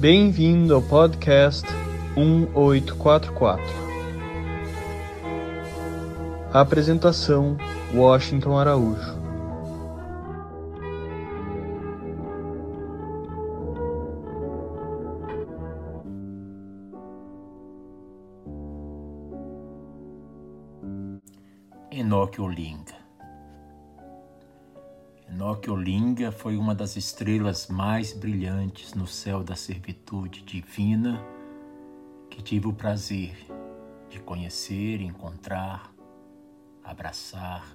Bem-vindo ao podcast 1844. A apresentação: Washington Araújo. Enoque Olinga. Enoque Olinga foi uma das estrelas mais brilhantes no céu da servitude divina que tive o prazer de conhecer, encontrar, abraçar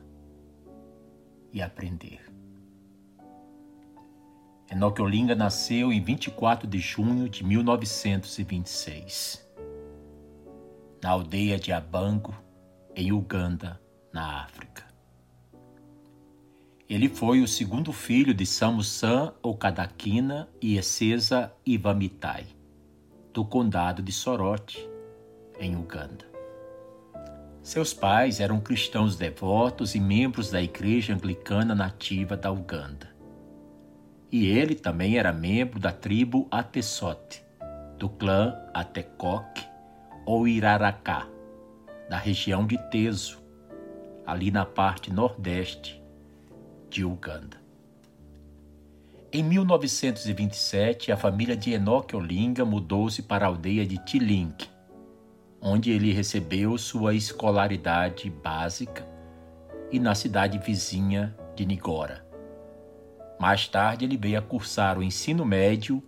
e aprender. Enoque Olinga nasceu em 24 de junho de 1926, na aldeia de Abango, em Uganda, na África. Ele foi o segundo filho de Samusan Okadakina e Essesa Ivamitai, do condado de Sorote, em Uganda. Seus pais eram cristãos devotos e membros da Igreja Anglicana Nativa da Uganda. E ele também era membro da tribo Atesote, do clã Atekok ou Iraracá, da região de Teso, ali na parte nordeste de Uganda. Em 1927, a família de Enoque Olinga mudou-se para a aldeia de Tilink, onde ele recebeu sua escolaridade básica, e na cidade vizinha de Nigora. Mais tarde, ele veio a cursar o ensino médio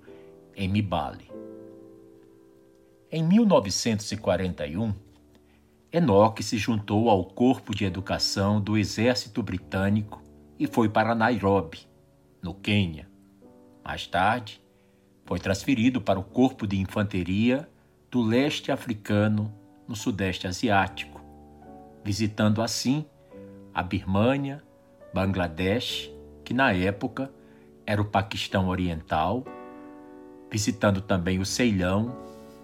em Mibale. Em 1941, Enoque se juntou ao Corpo de Educação do Exército Britânico e foi para Nairobi, no Quênia. Mais tarde, foi transferido para o Corpo de Infantaria do Leste Africano, no Sudeste Asiático, visitando assim a Birmânia, Bangladesh, que na época era o Paquistão Oriental, visitando também o Ceilão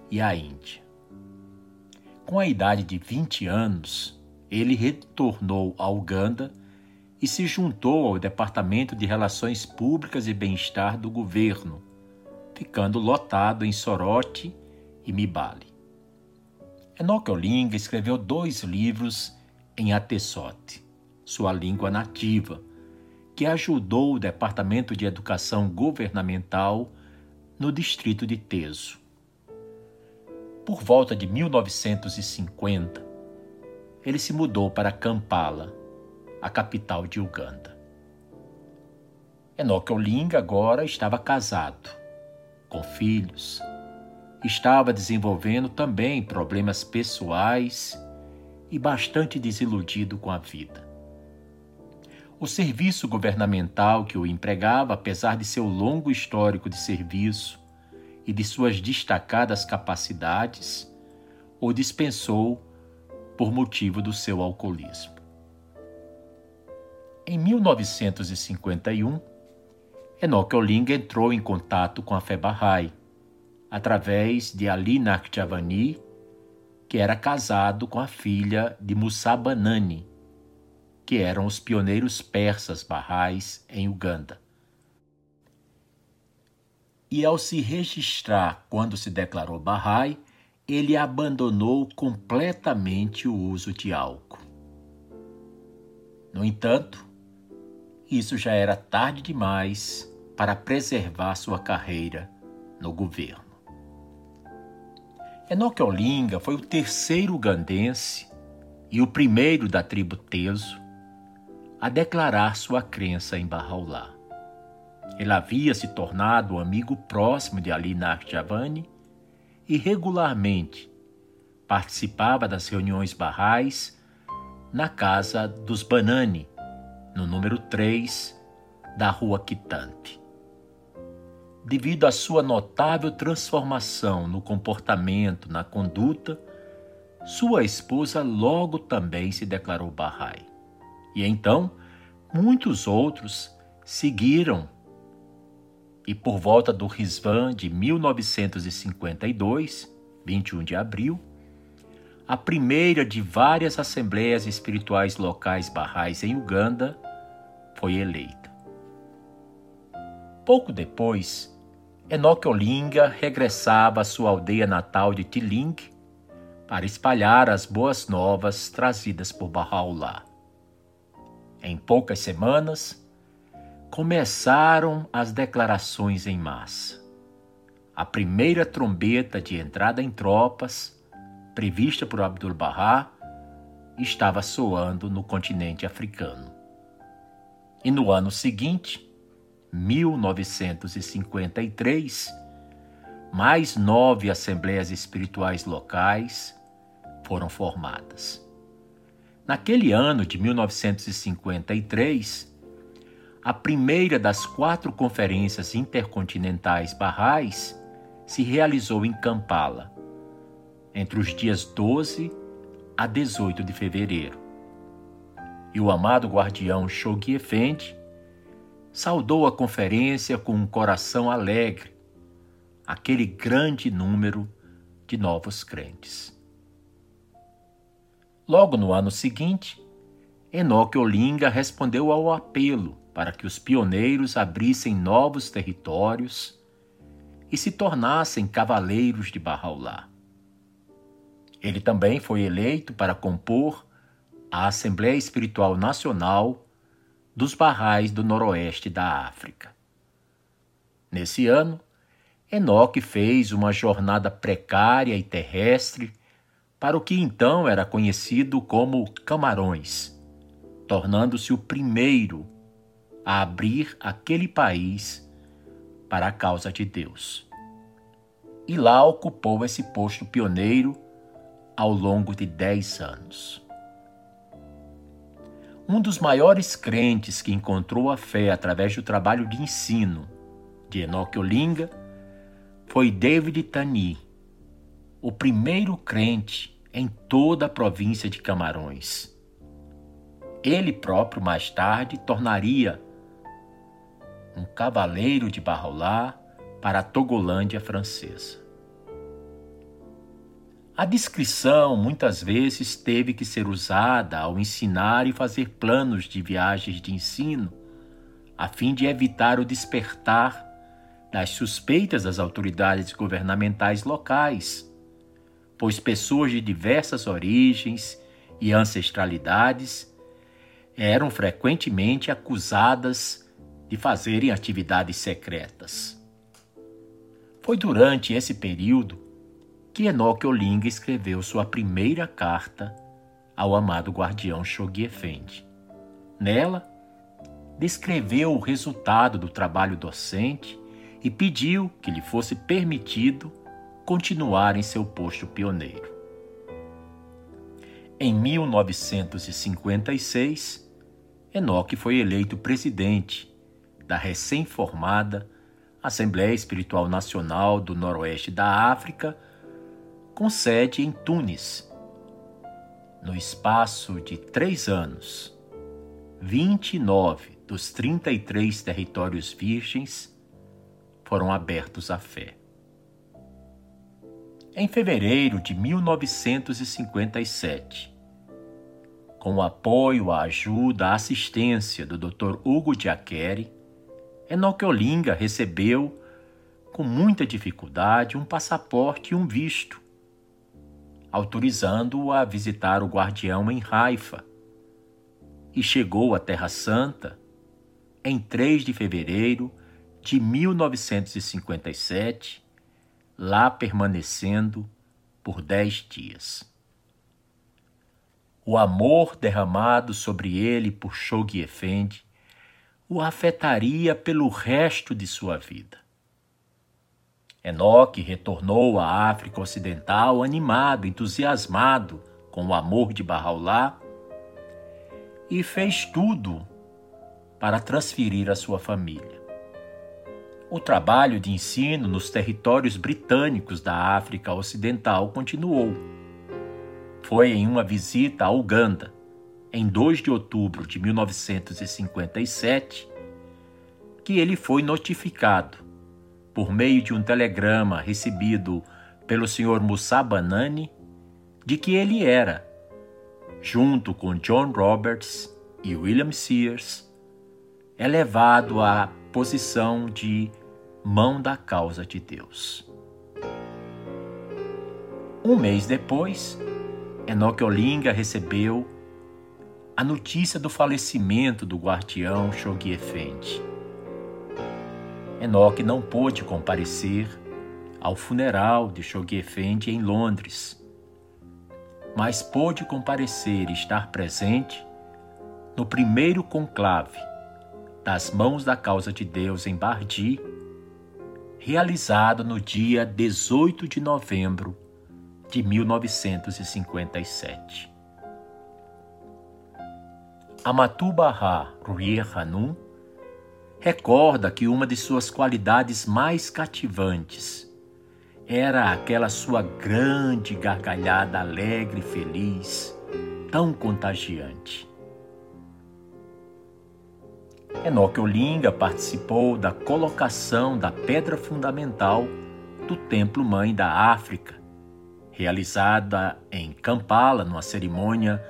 e a Índia. Com a idade de 20 anos, ele retornou a Uganda e se juntou ao Departamento de Relações Públicas e Bem-Estar do governo, ficando lotado em Sorote e Mibale. Enoque Olinga escreveu dois livros em Atesote, sua língua nativa, que ajudou o Departamento de Educação Governamental no distrito de Teso. Por volta de 1950, ele se mudou para Kampala, a capital de Uganda. Enoque Olinga agora estava casado, com filhos, estava desenvolvendo também problemas pessoais e bastante desiludido com a vida. O serviço governamental que o empregava, apesar de seu longo histórico de serviço e de suas destacadas capacidades, o dispensou por motivo do seu alcoolismo. Em 1951, Enoch Olinga entrou em contato com a fé Bahá'í, através de Ali Naqshbandi, que era casado com a filha de Musa Banani, que eram os pioneiros persas Bahá'ís em Uganda. E ao se registrar quando se declarou Bahá'í, ele abandonou completamente o uso de álcool. No entanto, isso já era tarde demais para preservar sua carreira no governo. Enoque Olinga foi o terceiro ugandense e o primeiro da tribo Teso a declarar sua crença em Bahá'u'lláh. Ele havia se tornado um amigo próximo de Ali Naqshbandi e regularmente participava das reuniões barrais na casa dos Banani, no número 3 da Rua Quitante. Devido à sua notável transformação no comportamento, na conduta, sua esposa logo também se declarou Bahá'í. E então, muitos outros seguiram. E por volta do Rizvan de 1952, 21 de abril, a primeira de várias assembleias espirituais locais barrais em Uganda, foi eleita. Pouco depois, Enoque Olinga regressava à sua aldeia natal de Tiling para espalhar as boas novas trazidas por Bahá'u'lláh. Em poucas semanas, começaram as declarações em massa. A primeira trombeta de entrada em tropas, prevista por Abdul-Bahá, estava soando no continente africano. E no ano seguinte, 1953, mais nove assembleias espirituais locais foram formadas. Naquele ano de 1953, a primeira das quatro conferências intercontinentais barrais se realizou em Kampala, entre os dias 12 a 18 de fevereiro. E o amado guardião Shoghi Effendi saudou a conferência com um coração alegre, aquele grande número de novos crentes. Logo no ano seguinte, Enoque Olinga respondeu ao apelo para que os pioneiros abrissem novos territórios e se tornassem cavaleiros de Bahá'u'lláh. Ele também foi eleito para compor a Assembleia Espiritual Nacional dos Barrais do Noroeste da África. Nesse ano, Enoque fez uma jornada precária e terrestre para o que então era conhecido como Camarões, tornando-se o primeiro a abrir aquele país para a causa de Deus. E lá ocupou esse posto pioneiro ao longo de dez anos. Um dos maiores crentes que encontrou a fé através do trabalho de ensino de Enoque Olinga foi David Tani, o primeiro crente em toda a província de Camarões. Ele próprio mais tarde tornaria um cavaleiro de Barrolá para a Togolândia francesa. A descrição muitas vezes teve que ser usada ao ensinar e fazer planos de viagens de ensino, a fim de evitar o despertar das suspeitas das autoridades governamentais locais, pois pessoas de diversas origens e ancestralidades eram frequentemente acusadas de fazerem atividades secretas. Foi durante esse período que Enoque Olinga escreveu sua primeira carta ao amado guardião Shoghi Effendi. Nela, descreveu o resultado do trabalho docente e pediu que lhe fosse permitido continuar em seu posto pioneiro. Em 1956, Enoque foi eleito presidente da recém-formada Assembleia Espiritual Nacional do Noroeste da África, com sede em Tunis. No espaço de três anos, 29 dos 33 territórios virgens foram abertos à fé. Em fevereiro de 1957, com o apoio, a ajuda, a assistência do Dr. Hugo Giaccheri, Enoque Olinga recebeu, com muita dificuldade, um passaporte e um visto, autorizando-o a visitar o guardião em Haifa, e chegou à Terra Santa em 3 de fevereiro de 1957, lá permanecendo por dez dias. O amor derramado sobre ele por Shoghi Effendi o afetaria pelo resto de sua vida. Enoque retornou à África Ocidental animado, entusiasmado com o amor de Bahá'u'lláh e fez tudo para transferir a sua família. O trabalho de ensino nos territórios britânicos da África Ocidental continuou. Foi em uma visita a Uganda, em 2 de outubro de 1957, que ele foi notificado, por meio de um telegrama recebido pelo Sr. Musa Banani, de que ele era, junto com John Roberts e William Sears, elevado à posição de mão da causa de Deus. Um mês depois, Enoque Olinga recebeu a notícia do falecimento do guardião Shoghi Effendi. Enoque não pôde comparecer ao funeral de Shoghi Effendi em Londres, mas pôde comparecer e estar presente no primeiro conclave das Mãos da Causa de Deus em Bardi, realizado no dia 18 de novembro de 1957. Amatu Bahá Ruyer Hanum recorda que uma de suas qualidades mais cativantes era aquela sua grande gargalhada alegre e feliz, tão contagiante. Enoque Olinga participou da colocação da pedra fundamental do Templo Mãe da África, realizada em Kampala, numa cerimônia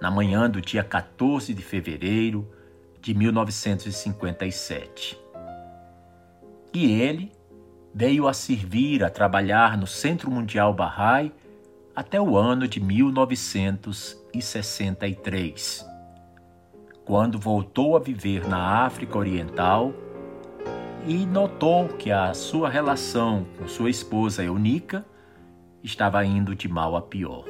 na manhã do dia 14 de fevereiro de 1957. E ele veio a servir, a trabalhar no Centro Mundial Bahá'í até o ano de 1963, quando voltou a viver na África Oriental e notou que a sua relação com sua esposa Eunica estava indo de mal a pior.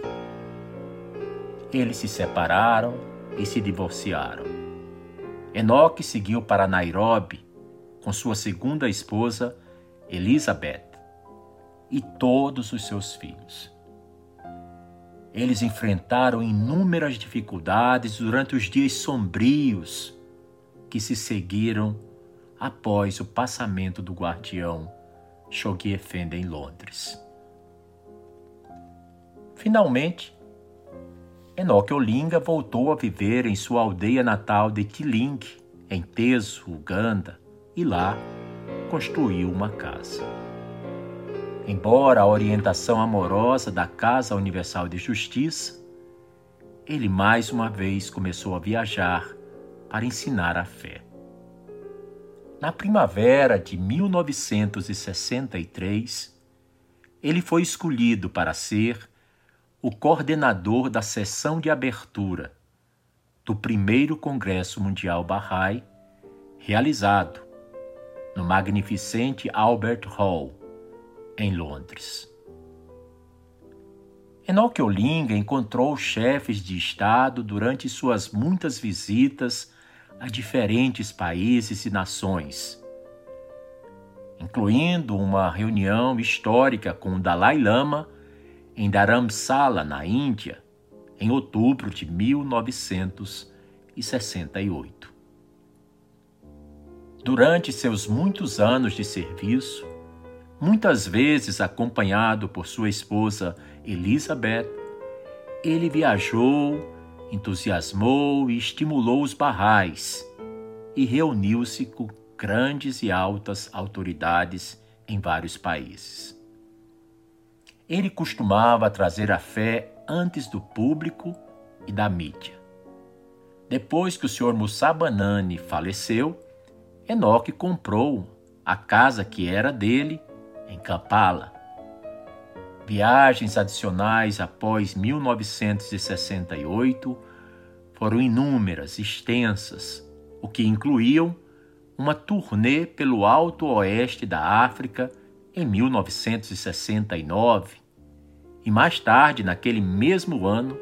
Eles se separaram e se divorciaram. Enoque seguiu para Nairobi com sua segunda esposa, Elizabeth, e todos os seus filhos. Eles enfrentaram inúmeras dificuldades durante os dias sombrios que se seguiram após o passamento do guardião Shoghi Effendi em Londres. Finalmente, Enoque Olinga voltou a viver em sua aldeia natal de Tiling, em Teso, Uganda, e lá construiu uma casa. Embora a orientação amorosa da Casa Universal de Justiça, ele mais uma vez começou a viajar para ensinar a fé. Na primavera de 1963, ele foi escolhido para ser o coordenador da sessão de abertura do primeiro Congresso Mundial Bahá'í, realizado no magnificente Albert Hall, em Londres. Enoque Olinga encontrou chefes de Estado durante suas muitas visitas a diferentes países e nações, incluindo uma reunião histórica com o Dalai Lama em Dharamsala, na Índia, em outubro de 1968. Durante seus muitos anos de serviço, muitas vezes acompanhado por sua esposa Elizabeth, ele viajou, entusiasmou e estimulou os barrais e reuniu-se com grandes e altas autoridades em vários países. Ele costumava trazer a fé antes do público e da mídia. Depois que o Sr. Musa Banani faleceu, Enoque comprou a casa que era dele em Kampala. Viagens adicionais após 1968 foram inúmeras, extensas, o que incluíam uma turnê pelo Alto Oeste da África em 1969 e mais tarde, naquele mesmo ano,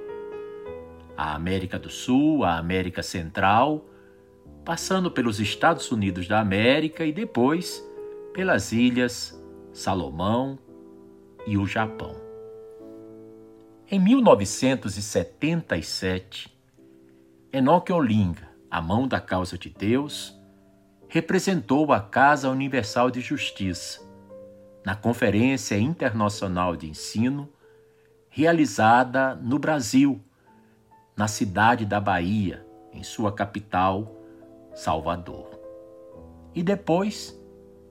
a América do Sul, a América Central, passando pelos Estados Unidos da América e depois pelas ilhas Salomão e o Japão. Em 1977, Enoque Olinga, a mão da causa de Deus, representou a Casa Universal de Justiça na Conferência Internacional de Ensino, realizada no Brasil, na cidade da Bahia, em sua capital, Salvador. E depois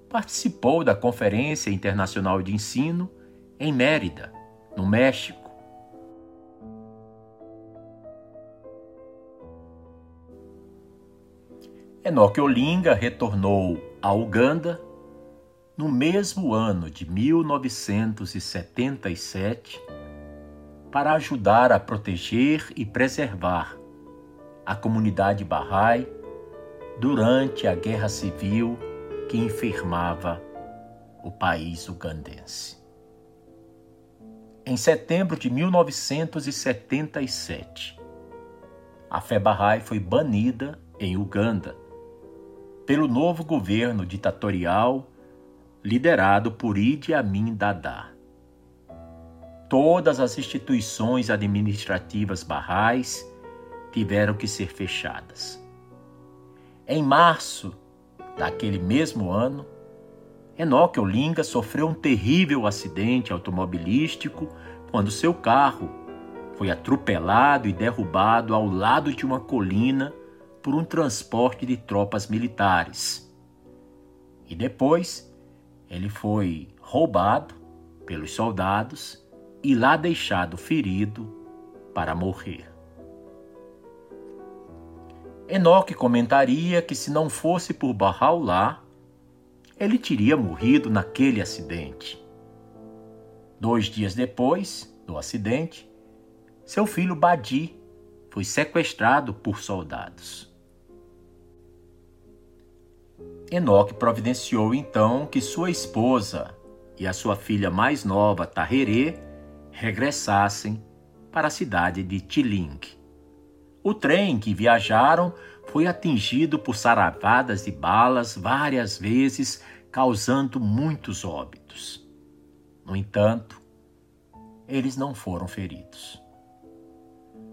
participou da Conferência Internacional de Ensino em Mérida, no México. Enoque Olinga retornou a Uganda no mesmo ano de 1977, para ajudar a proteger e preservar a comunidade Bahá'í durante a guerra civil que enfermava o país ugandense. Em setembro de 1977, a fé Bahá'í foi banida em Uganda pelo novo governo ditatorial liderado por Idi Amin Dada. Todas as instituições administrativas barrais tiveram que ser fechadas. Em março daquele mesmo ano, Enoque Olinga sofreu um terrível acidente automobilístico quando seu carro foi atropelado e derrubado ao lado de uma colina por um transporte de tropas militares. E depois ele foi roubado pelos soldados e lá deixado ferido para morrer. Enoque comentaria que se não fosse por Bahá'u'lláh, ele teria morrido naquele acidente. Dois dias depois do acidente, seu filho Badi foi sequestrado por soldados. Enoque providenciou então que sua esposa e a sua filha mais nova, Taherê, regressassem para a cidade de Tiling. O trem que viajaram foi atingido por saravadas de balas várias vezes, causando muitos óbitos. No entanto, eles não foram feridos.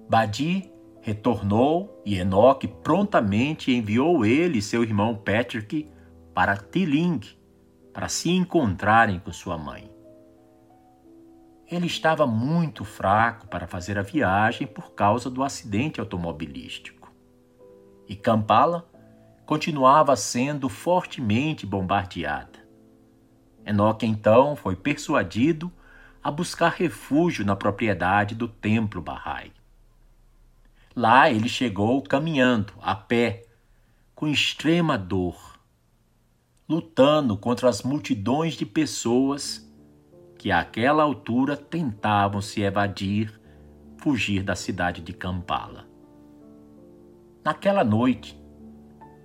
Badi retornou e Enoque prontamente enviou ele e seu irmão Patrick para Tiling para se encontrarem com sua mãe. Ele estava muito fraco para fazer a viagem por causa do acidente automobilístico. E Kampala continuava sendo fortemente bombardeada. Enoque então foi persuadido a buscar refúgio na propriedade do templo Bahá'í. Lá ele chegou caminhando, a pé, com extrema dor, lutando contra as multidões de pessoas que àquela altura tentavam se evadir, fugir da cidade de Kampala. Naquela noite,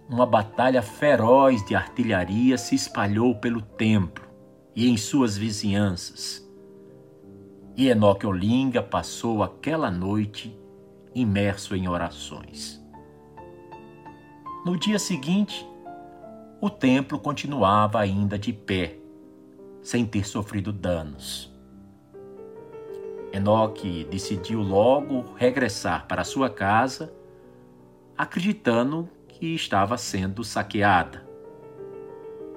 uma batalha feroz de artilharia se espalhou pelo templo e em suas vizinhanças. E Enoque Olinga passou aquela noite imerso em orações. No dia seguinte, o templo continuava ainda de pé, sem ter sofrido danos. Enoque decidiu logo regressar para sua casa, acreditando que estava sendo saqueada.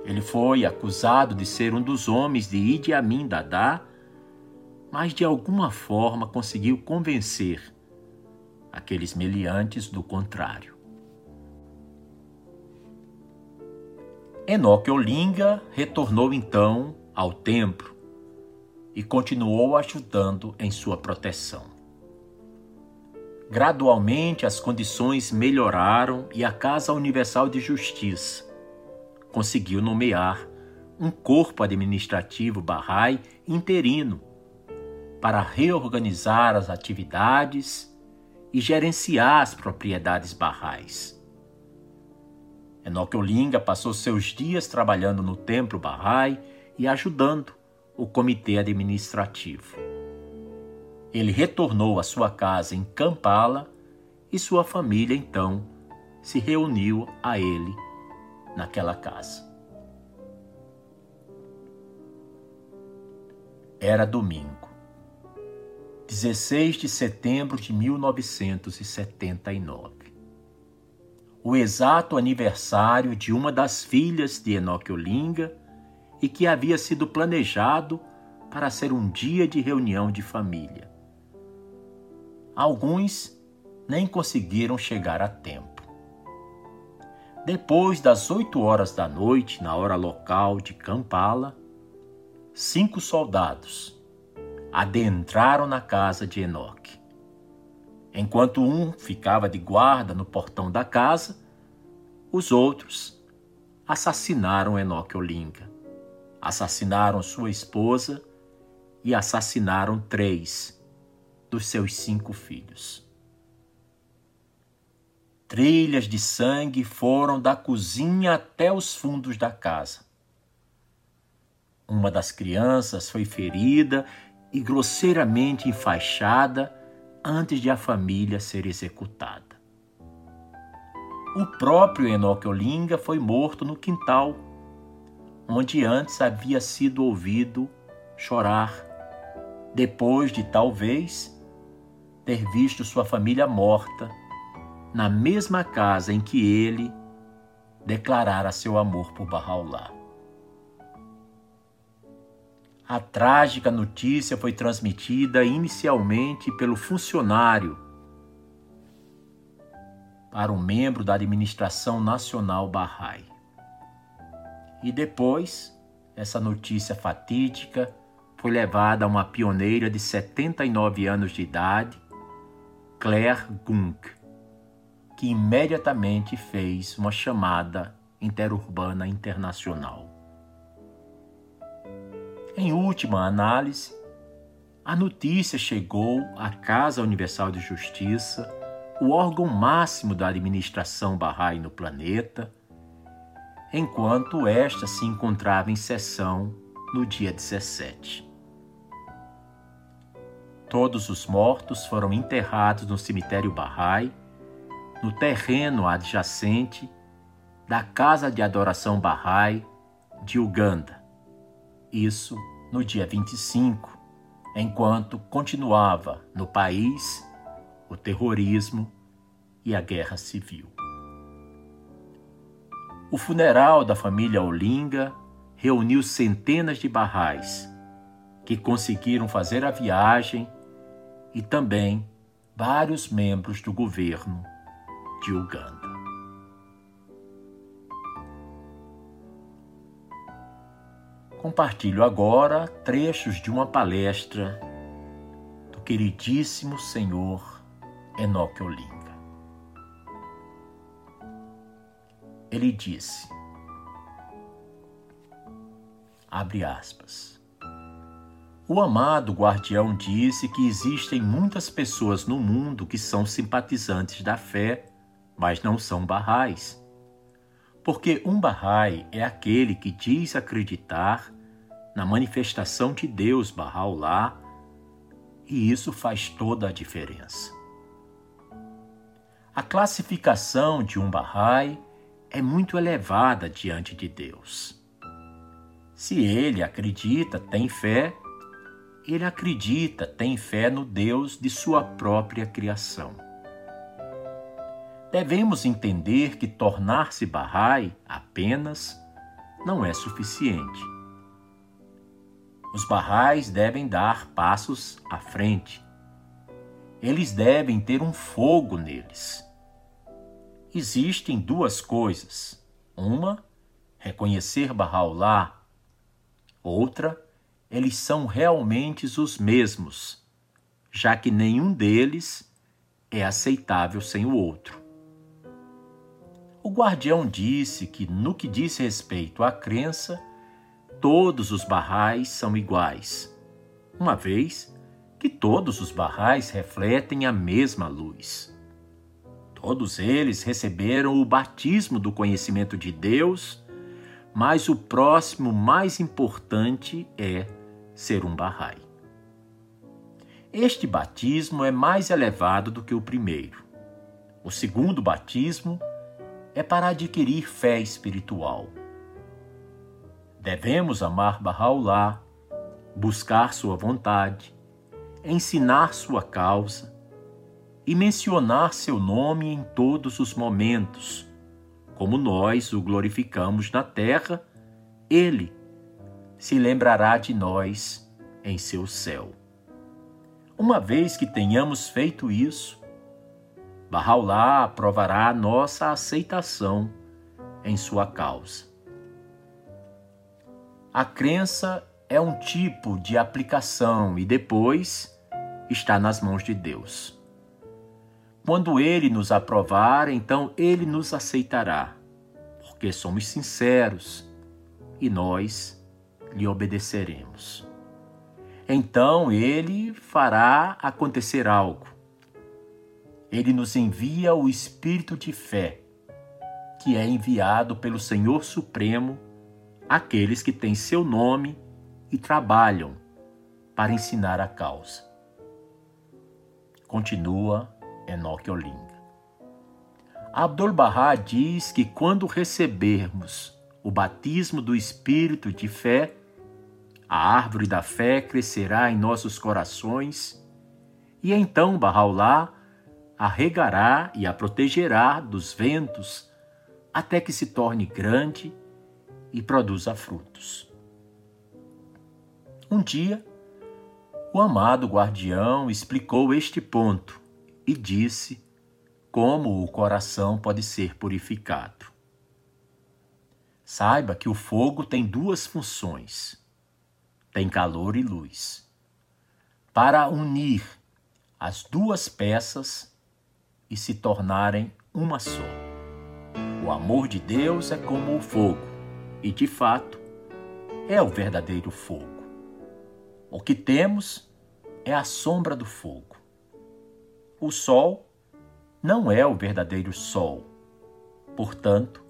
Ele foi acusado de ser um dos homens de Idi Amin Dada, mas de alguma forma conseguiu convencer aqueles meliantes do contrário. Enoque Olinga retornou então ao templo e continuou ajudando em sua proteção. Gradualmente as condições melhoraram e a Casa Universal de Justiça conseguiu nomear um corpo administrativo Bahá'í interino para reorganizar as atividades e gerenciar as propriedades barrais. Enoque Olinga passou seus dias trabalhando no templo Bahá'í e ajudando o comitê administrativo. Ele retornou à sua casa em Kampala e sua família então se reuniu a ele naquela casa. Era domingo. 16 de setembro de 1979. O exato aniversário de uma das filhas de Enoque Olinga e que havia sido planejado para ser um dia de reunião de família. Alguns nem conseguiram chegar a tempo. Depois das oito horas da noite, na hora local de Kampala, cinco soldados, adentraram na casa de Enoque. Enquanto um ficava de guarda no portão da casa, os outros assassinaram Enoque Olinga assassinaram sua esposa e assassinaram três dos seus cinco filhos. Trilhas de sangue foram da cozinha até os fundos da casa. Uma das crianças foi ferida e grosseiramente enfaixada antes de a família ser executada. O próprio Enoque Olinga foi morto no quintal, onde antes havia sido ouvido chorar, depois de talvez ter visto sua família morta na mesma casa em que ele declarara seu amor por Bahá'u'lláh. A trágica notícia foi transmitida inicialmente pelo funcionário para um membro da administração nacional Bahá'í. E depois, essa notícia fatídica foi levada a uma pioneira de 79 anos de idade, Claire Gunk, que imediatamente fez uma chamada interurbana internacional. Em última análise, a notícia chegou à Casa Universal de Justiça, o órgão máximo da administração Bahá'í no planeta, enquanto esta se encontrava em sessão no dia 17. Todos os mortos foram enterrados no cemitério Bahá'í no terreno adjacente da Casa de Adoração Bahá'í de Uganda. Isso no dia 25, enquanto continuava no país o terrorismo e a guerra civil. O funeral da família Olinga reuniu centenas de barrais que conseguiram fazer a viagem e também vários membros do governo de Uganda. Compartilho agora trechos de uma palestra do queridíssimo senhor Enoque Olinga. Ele disse, abre aspas, o amado guardião disse que existem muitas pessoas no mundo que são simpatizantes da fé mas não são barrais. Porque um barrai é aquele que diz acreditar na manifestação de Deus Bahá'u'lláh, e isso faz toda a diferença. A classificação de um barrai é muito elevada diante de Deus. Se ele acredita, tem fé, ele acredita, tem fé no Deus de sua própria criação devemos entender que tornar-se Bahá'í apenas não é suficiente. Os Bahá'ís devem dar passos à frente. Eles devem ter um fogo neles. Existem duas coisas. Uma, reconhecer Bahá'u'lláh. Outra, eles são realmente os mesmos, já que nenhum deles é aceitável sem o outro. O guardião disse que, no que diz respeito à crença, todos os barrais são iguais, uma vez que todos os barrais refletem a mesma luz. Todos eles receberam o batismo do conhecimento de Deus, mas o próximo mais importante é ser um barrai. Este batismo é mais elevado do que o primeiro. O segundo batismo é para adquirir fé espiritual. Devemos amar Bahá'u'lláh, buscar sua vontade, ensinar sua causa e mencionar seu nome em todos os momentos. Como nós o glorificamos na terra, ele se lembrará de nós em seu céu. Uma vez que tenhamos feito isso, Bahá'u'lláh aprovará nossa aceitação em sua causa. A crença é um tipo de aplicação e depois está nas mãos de Deus. Quando Ele nos aprovar, então Ele nos aceitará, porque somos sinceros e nós lhe obedeceremos. Então ele fará acontecer algo. Ele nos envia o Espírito de fé, que é enviado pelo Senhor Supremo àqueles que têm seu nome e trabalham para ensinar a causa. Continua Enoque Olinga. Abdul-Bahá diz que quando recebermos o batismo do Espírito de fé, a árvore da fé crescerá em nossos corações e então Bahá'u'lláh a regará e a protegerá dos ventos até que se torne grande e produza frutos. Um dia, o amado guardião explicou este ponto e disse como o coração pode ser purificado. Saiba que o fogo tem duas funções: tem calor e luz. Para unir as duas peças e se tornarem uma só. O amor de Deus é como o fogo, e de fato é o verdadeiro fogo. O que temos é a sombra do fogo. O sol não é o verdadeiro sol. Portanto,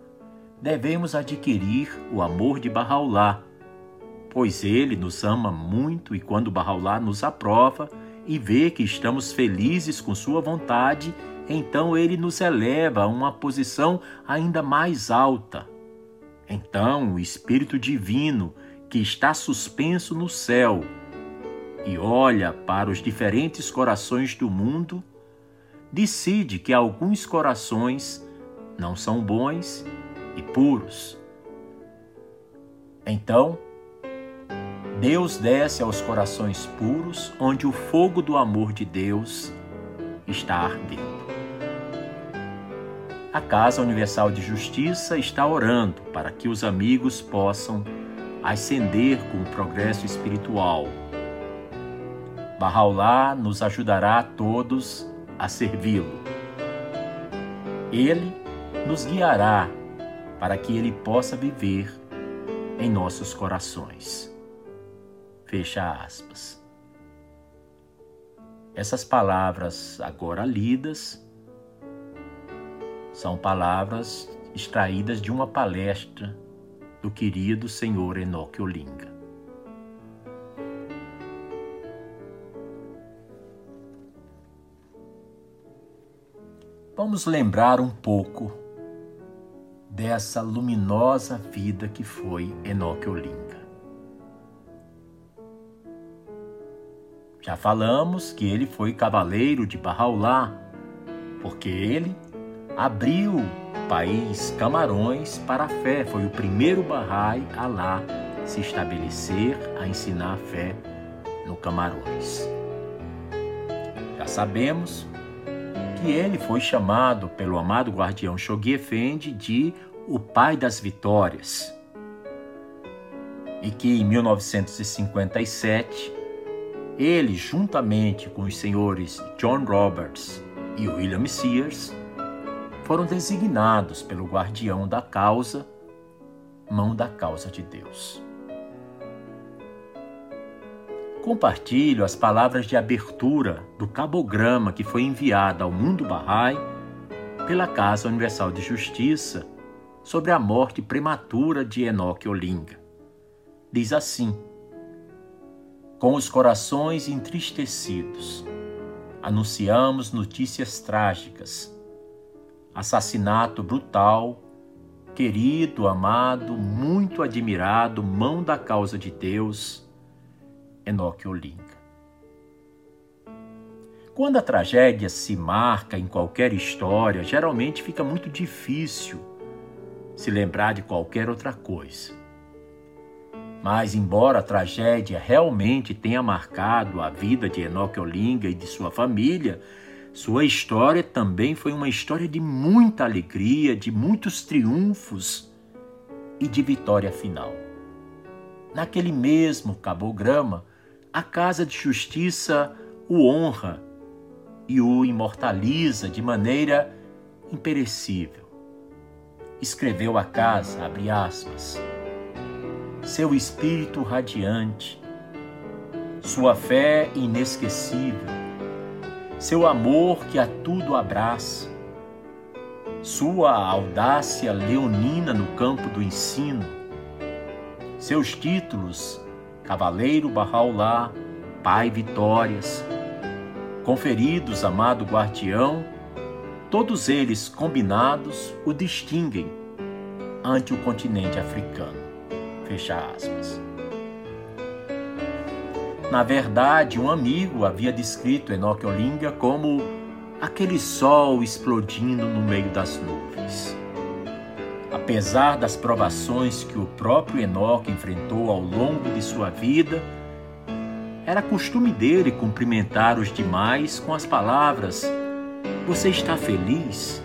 devemos adquirir o amor de Bahá'u'lláh, pois ele nos ama muito e quando Bahá'u'lláh nos aprova e vê que estamos felizes com sua vontade, então ele nos eleva a uma posição ainda mais alta. Então o Espírito Divino, que está suspenso no céu, e olha para os diferentes corações do mundo, decide que alguns corações não são bons e puros. Então, Deus desce aos corações puros, onde o fogo do amor de Deus está ardendo. A Casa Universal de Justiça está orando para que os amigos possam ascender com o progresso espiritual Bahá'u'lláh nos ajudará a todos a servi-lo. Ele nos guiará para que ele possa viver em nossos corações. Fecha aspas. Essas palavras agora lidas são palavras extraídas de uma palestra do querido senhor Enoque Olinga. vamos lembrar um pouco dessa luminosa vida que foi Enoque Olinga. Já falamos que ele foi cavaleiro de Bahá'u'lláh, porque ele abriu país Camarões para a fé, foi o primeiro Bahá'í a lá se estabelecer a ensinar a fé no Camarões. Já sabemos que ele foi chamado pelo amado guardião Shoghi Effendi de o pai das vitórias. E que em 1957 ele, juntamente com os senhores John Roberts e William Sears, foram designados pelo guardião da causa, mão da causa de Deus. Compartilho as palavras de abertura do cabograma que foi enviado ao mundo Bahá'í pela Casa Universal de Justiça sobre a morte prematura de Enoque Olinga. Diz assim: Com os corações entristecidos, anunciamos notícias trágicas. Assassinato brutal, querido, amado, muito admirado, mão da causa de Deus Enoque Olinga. Quando a tragédia se marca em qualquer história, geralmente fica muito difícil se lembrar de qualquer outra coisa. Mas, embora a tragédia realmente tenha marcado a vida de Enoque Olinga e de sua família, sua história também foi uma história de muita alegria, de muitos triunfos e de vitória final. Naquele mesmo cabograma, a casa de justiça o honra e o imortaliza de maneira imperecível. Escreveu a casa, abre aspas, seu espírito radiante, sua fé inesquecível, seu amor que a tudo abraça, sua audácia leonina no campo do ensino, seus títulos Cavaleiro Bahá'u'lláh, Pai Vitórias, conferidos, amado guardião, todos eles combinados o distinguem ante o continente africano. Fecha aspas. Na verdade, um amigo havia descrito Enoque Olinga como aquele sol explodindo no meio das nuvens. Apesar das provações que o próprio Enoque enfrentou ao longo de sua vida, era costume dele cumprimentar os demais com as palavras: Você está feliz?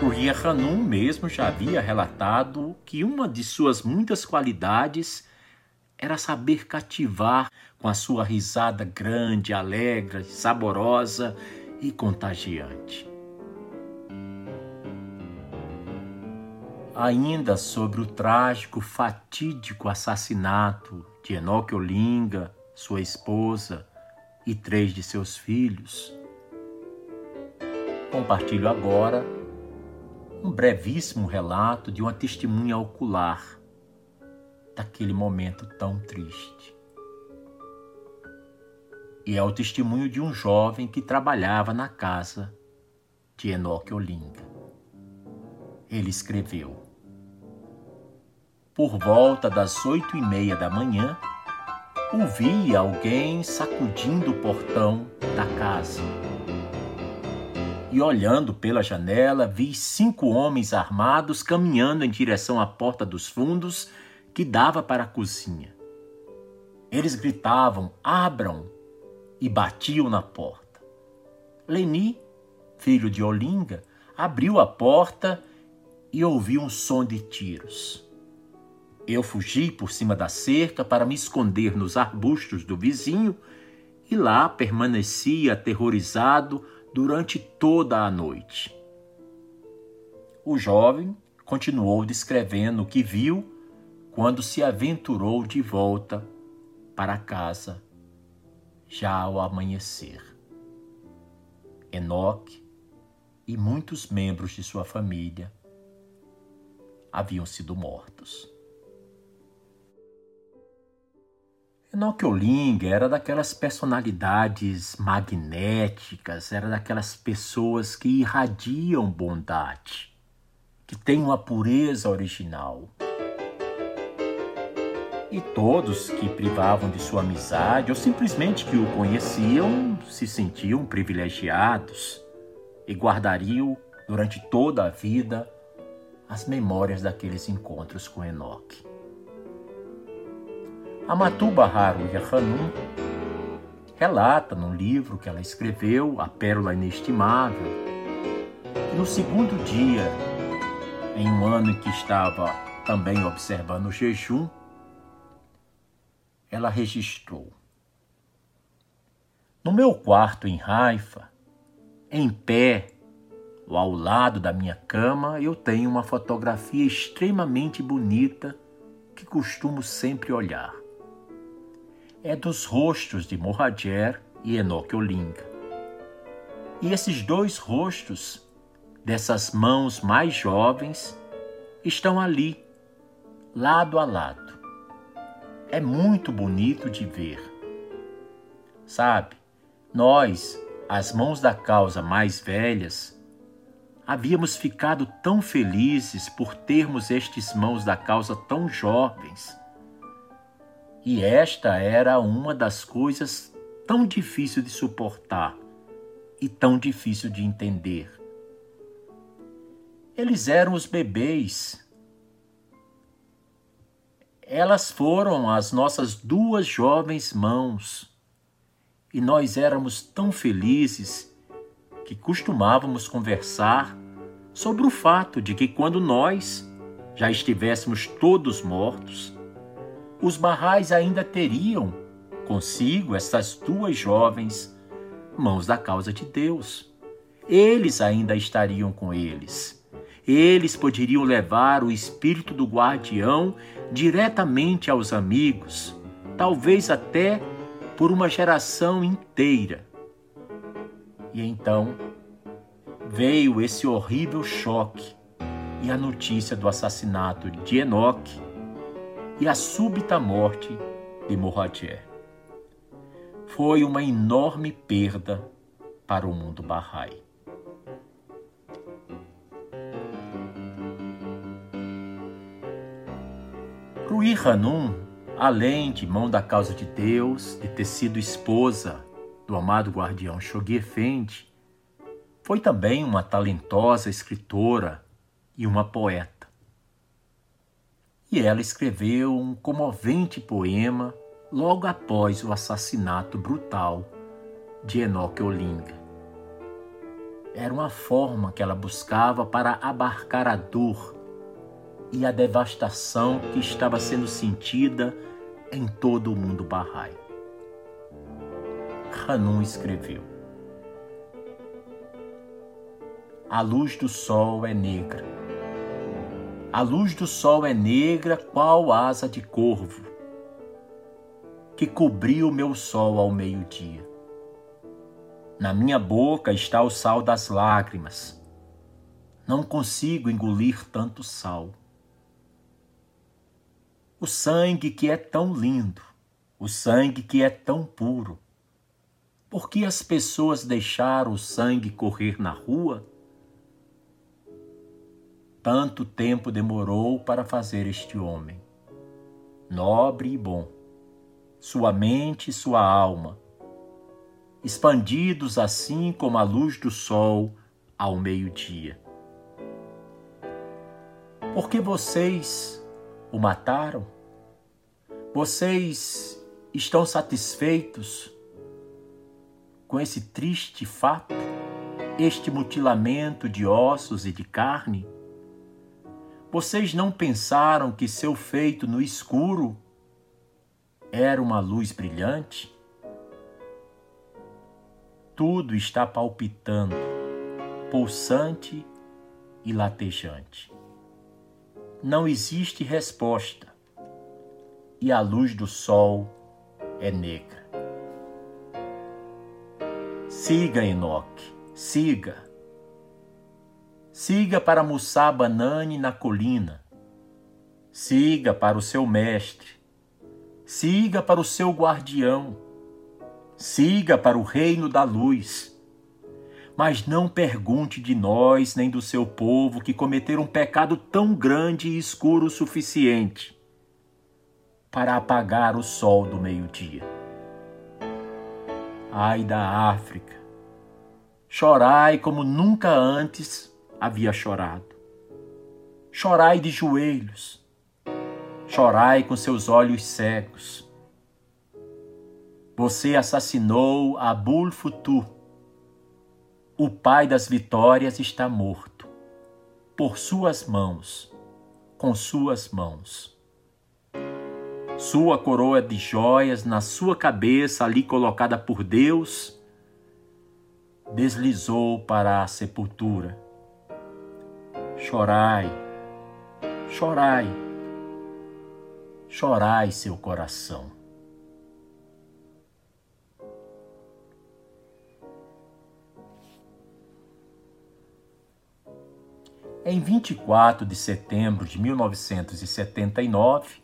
O Ria Hanum mesmo já havia relatado que uma de suas muitas qualidades era saber cativar com a sua risada grande, alegre, saborosa e contagiante. Ainda sobre o trágico, fatídico assassinato de Enoque Olinga, sua esposa e três de seus filhos, compartilho agora um brevíssimo relato de uma testemunha ocular daquele momento tão triste. E é o testemunho de um jovem que trabalhava na casa de Enoque Olinga. Ele escreveu: Por volta das oito e meia da manhã, ouvi alguém sacudindo o portão da casa e olhando pela janela, vi cinco homens armados caminhando em direção à porta dos fundos que dava para a cozinha. Eles gritavam: Abram! e batiam na porta. Leni, filho de Olinga, abriu a porta e ouviu um som de tiros. Eu fugi por cima da cerca para me esconder nos arbustos do vizinho e lá permaneci aterrorizado durante toda a noite. O jovem continuou descrevendo o que viu quando se aventurou de volta para casa, já ao amanhecer. Enoque e muitos membros de sua família haviam sido mortos. Enoque Olinga era daquelas personalidades magnéticas, era daquelas pessoas que irradiam bondade, que têm uma pureza original. E todos que privavam de sua amizade ou simplesmente que o conheciam se sentiam privilegiados e guardariam durante toda a vida as memórias daqueles encontros com Enoque. Amatu Baharu Yahanum relata no livro que ela escreveu, A Pérola Inestimável, que no segundo dia, em um ano em que estava também observando o jejum, ela registrou. No meu quarto em Haifa, em pé, ao lado da minha cama, eu tenho uma fotografia extremamente bonita que costumo sempre olhar é dos rostos de Mohajer e Enoque Olinga. E esses dois rostos, dessas mãos mais jovens, estão ali, lado a lado. É muito bonito de ver. Sabe, nós, as mãos da causa mais velhas, havíamos ficado tão felizes por termos estes mãos da causa tão jovens e esta era uma das coisas tão difícil de suportar e tão difícil de entender. Eles eram os bebês. Elas foram as nossas duas jovens mãos. E nós éramos tão felizes que costumávamos conversar sobre o fato de que quando nós já estivéssemos todos mortos, os barrais ainda teriam consigo essas duas jovens mãos da causa de Deus. Eles ainda estariam com eles. Eles poderiam levar o espírito do guardião diretamente aos amigos, talvez até por uma geração inteira. E então veio esse horrível choque e a notícia do assassinato de Enoque e a súbita morte de Moradier. Foi uma enorme perda para o mundo Bahá'í. Rui Hanum, além de mão da causa de Deus, de ter sido esposa do amado guardião Shoghi Effendi, foi também uma talentosa escritora e uma poeta. E ela escreveu um comovente poema logo após o assassinato brutal de Enoque Olinga. Era uma forma que ela buscava para abarcar a dor e a devastação que estava sendo sentida em todo o mundo Bahá'í. Hanun escreveu: A luz do sol é negra. A luz do sol é negra, qual asa de corvo, que cobriu meu sol ao meio-dia. Na minha boca está o sal das lágrimas. Não consigo engolir tanto sal. O sangue que é tão lindo, o sangue que é tão puro. Por que as pessoas deixaram o sangue correr na rua? Tanto tempo demorou para fazer este homem, nobre e bom, sua mente e sua alma, expandidos assim como a luz do sol ao meio-dia. Porque vocês o mataram? Vocês estão satisfeitos com esse triste fato, este mutilamento de ossos e de carne? Vocês não pensaram que seu feito no escuro era uma luz brilhante? Tudo está palpitando, pulsante e latejante. Não existe resposta e a luz do sol é negra. Siga, Enoque, siga Siga para Mussá Banani na colina. Siga para o seu mestre. Siga para o seu guardião. Siga para o reino da luz. Mas não pergunte de nós nem do seu povo que cometeram um pecado tão grande e escuro o suficiente para apagar o sol do meio-dia. Ai da África, chorai como nunca antes havia chorado. Chorai de joelhos, chorai com seus olhos cegos. Você assassinou Abul Futu. O pai das vitórias está morto. Por suas mãos, com suas mãos. Sua coroa de joias na sua cabeça, ali colocada por Deus, deslizou para a sepultura Chorai, chorai, chorai seu coração. Em 24 de setembro de 1979,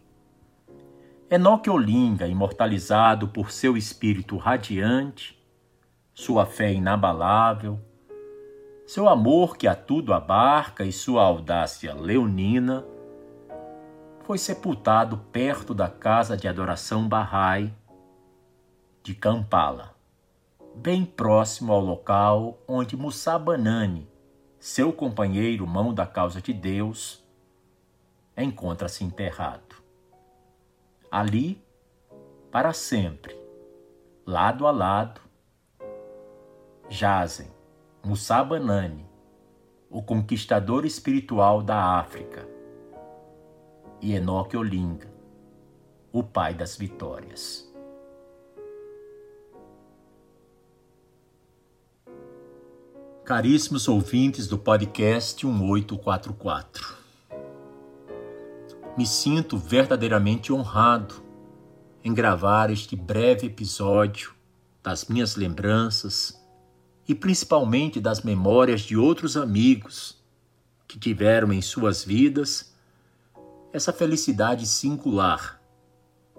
Enoque Olinga, imortalizado por seu espírito radiante, sua fé inabalável, seu amor que a tudo abarca e sua audácia leonina, foi sepultado perto da casa de adoração Bahá'í de Kampala, bem próximo ao local onde Musa Banani, seu companheiro mão da causa de Deus, encontra-se enterrado. Ali, para sempre, lado a lado, jazem Musa Banani, o conquistador espiritual da África, e Enoque Olinga, o pai das vitórias. Caríssimos ouvintes do podcast 1844. Me sinto verdadeiramente honrado em gravar este breve episódio das minhas lembranças e principalmente das memórias de outros amigos que tiveram em suas vidas essa felicidade singular,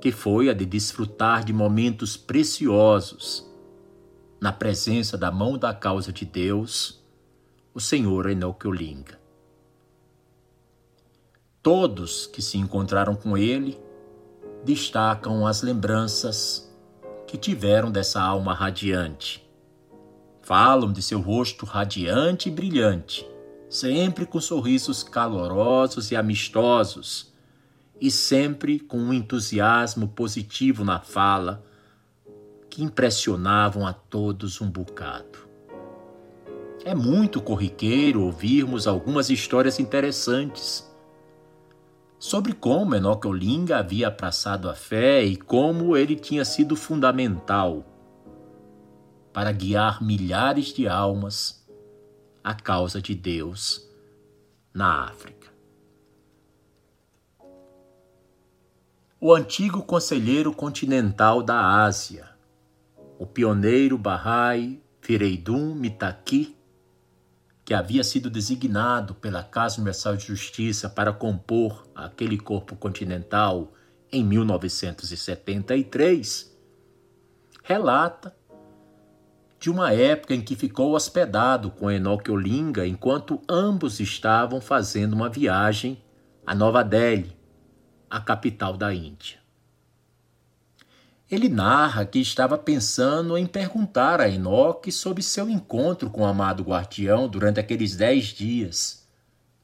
que foi a de desfrutar de momentos preciosos na presença da mão da causa de Deus, o Senhor Enoque Olinga. Todos que se encontraram com ele destacam as lembranças que tiveram dessa alma radiante. Falam de seu rosto radiante e brilhante, sempre com sorrisos calorosos e amistosos, e sempre com um entusiasmo positivo na fala que impressionavam a todos um bocado. É muito corriqueiro ouvirmos algumas histórias interessantes sobre como Enoque Olinga havia abraçado a fé e como ele tinha sido fundamental para guiar milhares de almas à causa de Deus na África. O antigo conselheiro continental da Ásia, o pioneiro Bahá'í Fireidun Mitaki, que havia sido designado pela Casa Universal de Justiça para compor aquele corpo continental em 1973, relata de uma época em que ficou hospedado com Enoque Olinga enquanto ambos estavam fazendo uma viagem a Nova Delhi, a capital da Índia. Ele narra que estava pensando em perguntar a Enoque sobre seu encontro com o amado guardião durante aqueles dez dias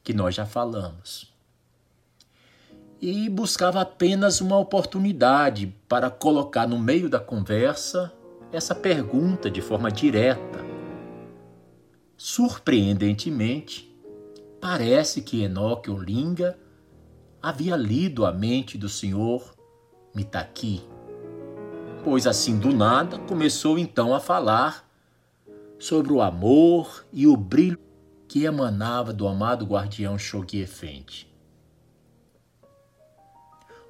que nós já falamos. E buscava apenas uma oportunidade para colocar no meio da conversa essa pergunta de forma direta. Surpreendentemente, parece que Enoque Olinga havia lido a mente do senhor Mitaki pois assim do nada começou então a falar sobre o amor e o brilho que emanava do amado guardião Shoghi Effendi.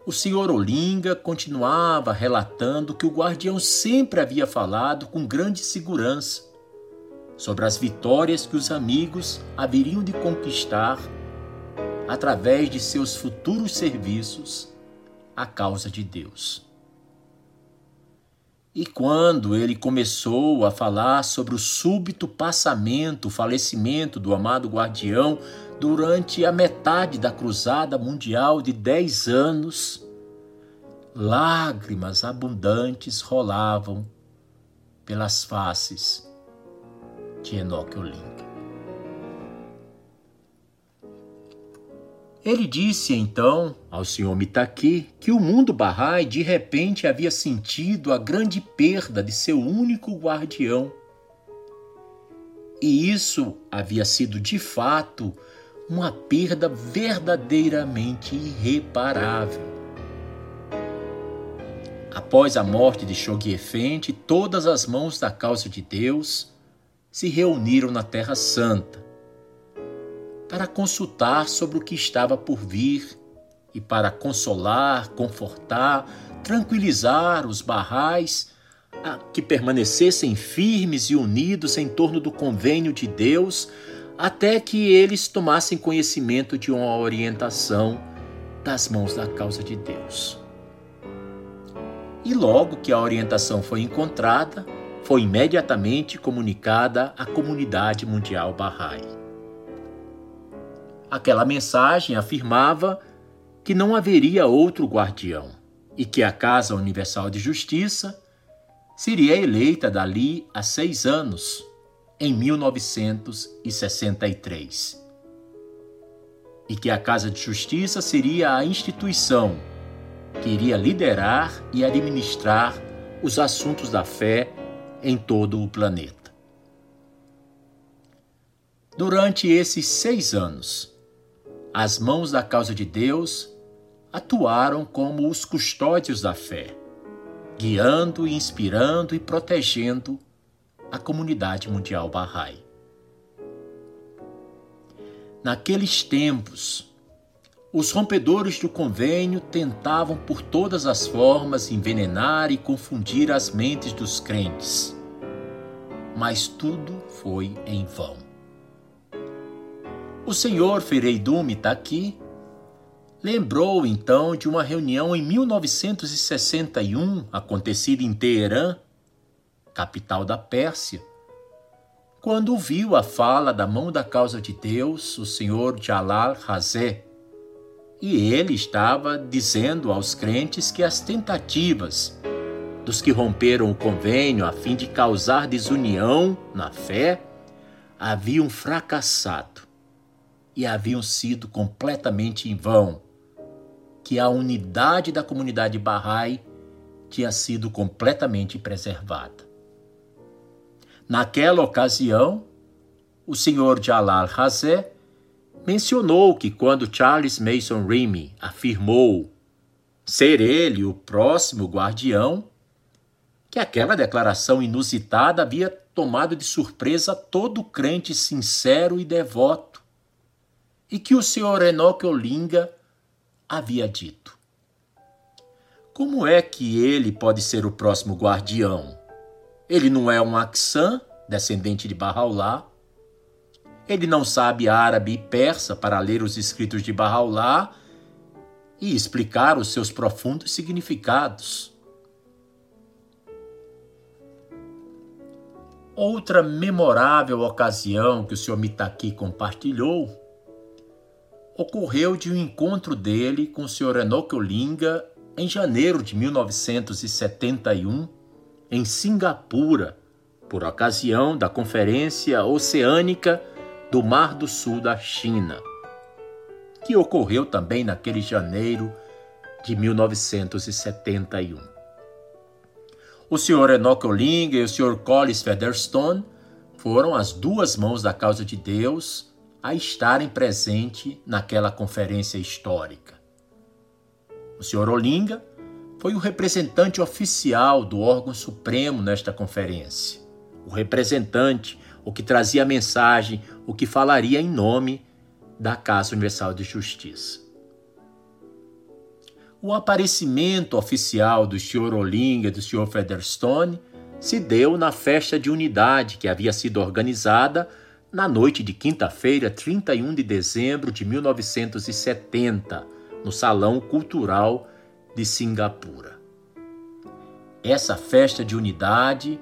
O senhor Olinga continuava relatando que o guardião sempre havia falado com grande segurança sobre as vitórias que os amigos haveriam de conquistar através de seus futuros serviços à causa de Deus. E quando ele começou a falar sobre o súbito passamento, o falecimento do amado guardião durante a metade da Cruzada Mundial de dez anos, lágrimas abundantes rolavam pelas faces de Enoque Olinda. Ele disse então ao senhor Mitaki que o mundo Bahá'í de repente havia sentido a grande perda de seu único guardião. E isso havia sido de fato uma perda verdadeiramente irreparável. Após a morte de Shoghi Effendi, todas as mãos da causa de Deus se reuniram na Terra Santa para consultar sobre o que estava por vir e para consolar, confortar, tranquilizar os barrais que permanecessem firmes e unidos em torno do convênio de Deus, até que eles tomassem conhecimento de uma orientação das mãos da causa de Deus. E logo que a orientação foi encontrada, foi imediatamente comunicada à comunidade mundial Bahá'í. Aquela mensagem afirmava que não haveria outro guardião e que a Casa Universal de Justiça seria eleita dali a seis anos, em 1963. E que a Casa de Justiça seria a instituição que iria liderar e administrar os assuntos da fé em todo o planeta. Durante esses seis anos, as mãos da causa de Deus atuaram como os custódios da fé, guiando, inspirando e protegendo a comunidade mundial Bahá'í. naqueles tempos, os rompedores do convênio tentavam por todas as formas envenenar e confundir as mentes dos crentes. Mas tudo foi em vão. O senhor Fereidum Itaqui lembrou então de uma reunião em 1961 acontecida em Teherã, capital da Pérsia, quando viu a fala da mão da causa de Deus, o senhor Jalal Hazé, e ele estava dizendo aos crentes que as tentativas dos que romperam o convênio a fim de causar desunião na fé haviam fracassado e haviam sido completamente em vão, que a unidade da comunidade Bahá'í tinha sido completamente preservada. Naquela ocasião, o senhor Jalal Hazé mencionou que quando Charles Mason Remy afirmou ser ele o próximo guardião, que aquela declaração inusitada havia tomado de surpresa todo crente sincero e devoto, e que o senhor Enoque Olinga havia dito. Como é que ele pode ser o próximo guardião? Ele não é um Axã, descendente de Bahá'u'lláh, ele não sabe árabe e persa para ler os escritos de Bahá'u'lláh e explicar os seus profundos significados. Outra memorável ocasião que o Sr. Mitaki compartilhou ocorreu de um encontro dele com o Sr. Enoch Olinga em janeiro de 1971, em Singapura, por ocasião da Conferência Oceânica do Mar do Sul da China, que ocorreu também naquele janeiro de 1971. O Sr. Enoch Oling e o Sr. Collis Featherstone foram as duas mãos da causa de Deus a estarem presentes naquela conferência histórica. O Sr. Olinga foi o representante oficial do órgão supremo nesta conferência, o representante, o que trazia a mensagem, o que falaria em nome da Casa Universal de Justiça. O aparecimento oficial do Sr. Olinga e do Sr. Featherstone se deu na festa de unidade que havia sido organizada na noite de quinta-feira, 31 de dezembro de 1970, no Salão Cultural de Singapura. Essa festa de unidade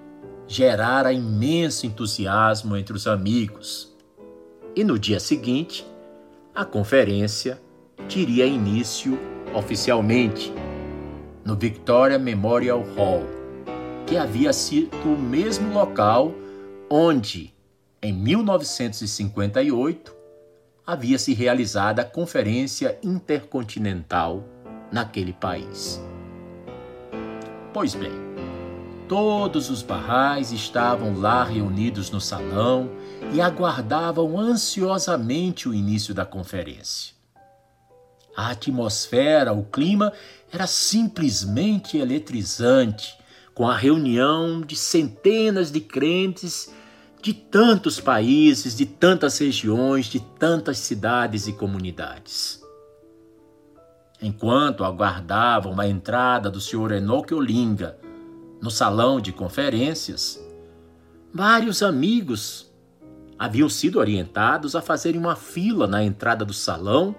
gerara imenso entusiasmo entre os amigos, e no dia seguinte, a conferência teria início oficialmente no Victoria Memorial Hall, que havia sido o mesmo local onde, em 1958, havia se realizado a Conferência Intercontinental naquele país. Pois bem, todos os barrais estavam lá reunidos no salão e aguardavam ansiosamente o início da conferência. A atmosfera, o clima era simplesmente eletrizante, com a reunião de centenas de crentes de tantos países, de tantas regiões, de tantas cidades e comunidades. Enquanto aguardavam a entrada do Sr. Enoque Olinga no salão de conferências, vários amigos haviam sido orientados a fazerem uma fila na entrada do salão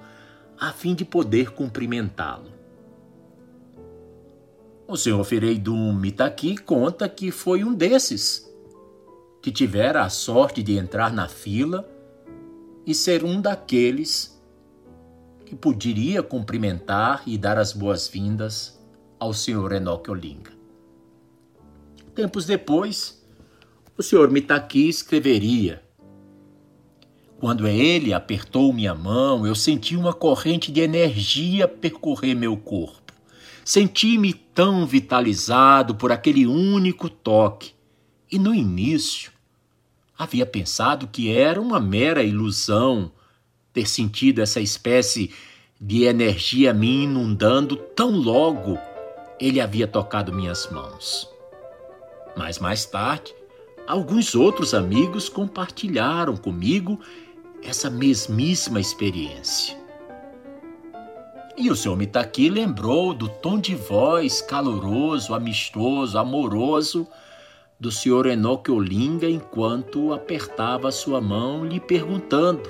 a fim de poder cumprimentá-lo. O senhor Fereidum Mitaki conta que foi um desses que tivera a sorte de entrar na fila e ser um daqueles que poderia cumprimentar e dar as boas-vindas ao senhor Enoque Olinga. Tempos depois, o senhor Mitaki escreveria quando ele apertou minha mão, eu senti uma corrente de energia percorrer meu corpo. Senti-me tão vitalizado por aquele único toque. E no início, havia pensado que era uma mera ilusão ter sentido essa espécie de energia me inundando tão logo ele havia tocado minhas mãos. Mas mais tarde, alguns outros amigos compartilharam comigo essa mesmíssima experiência. E o senhor Mitaki lembrou do tom de voz caloroso, amistoso, amoroso do senhor Enoque Olinga enquanto apertava sua mão, lhe perguntando: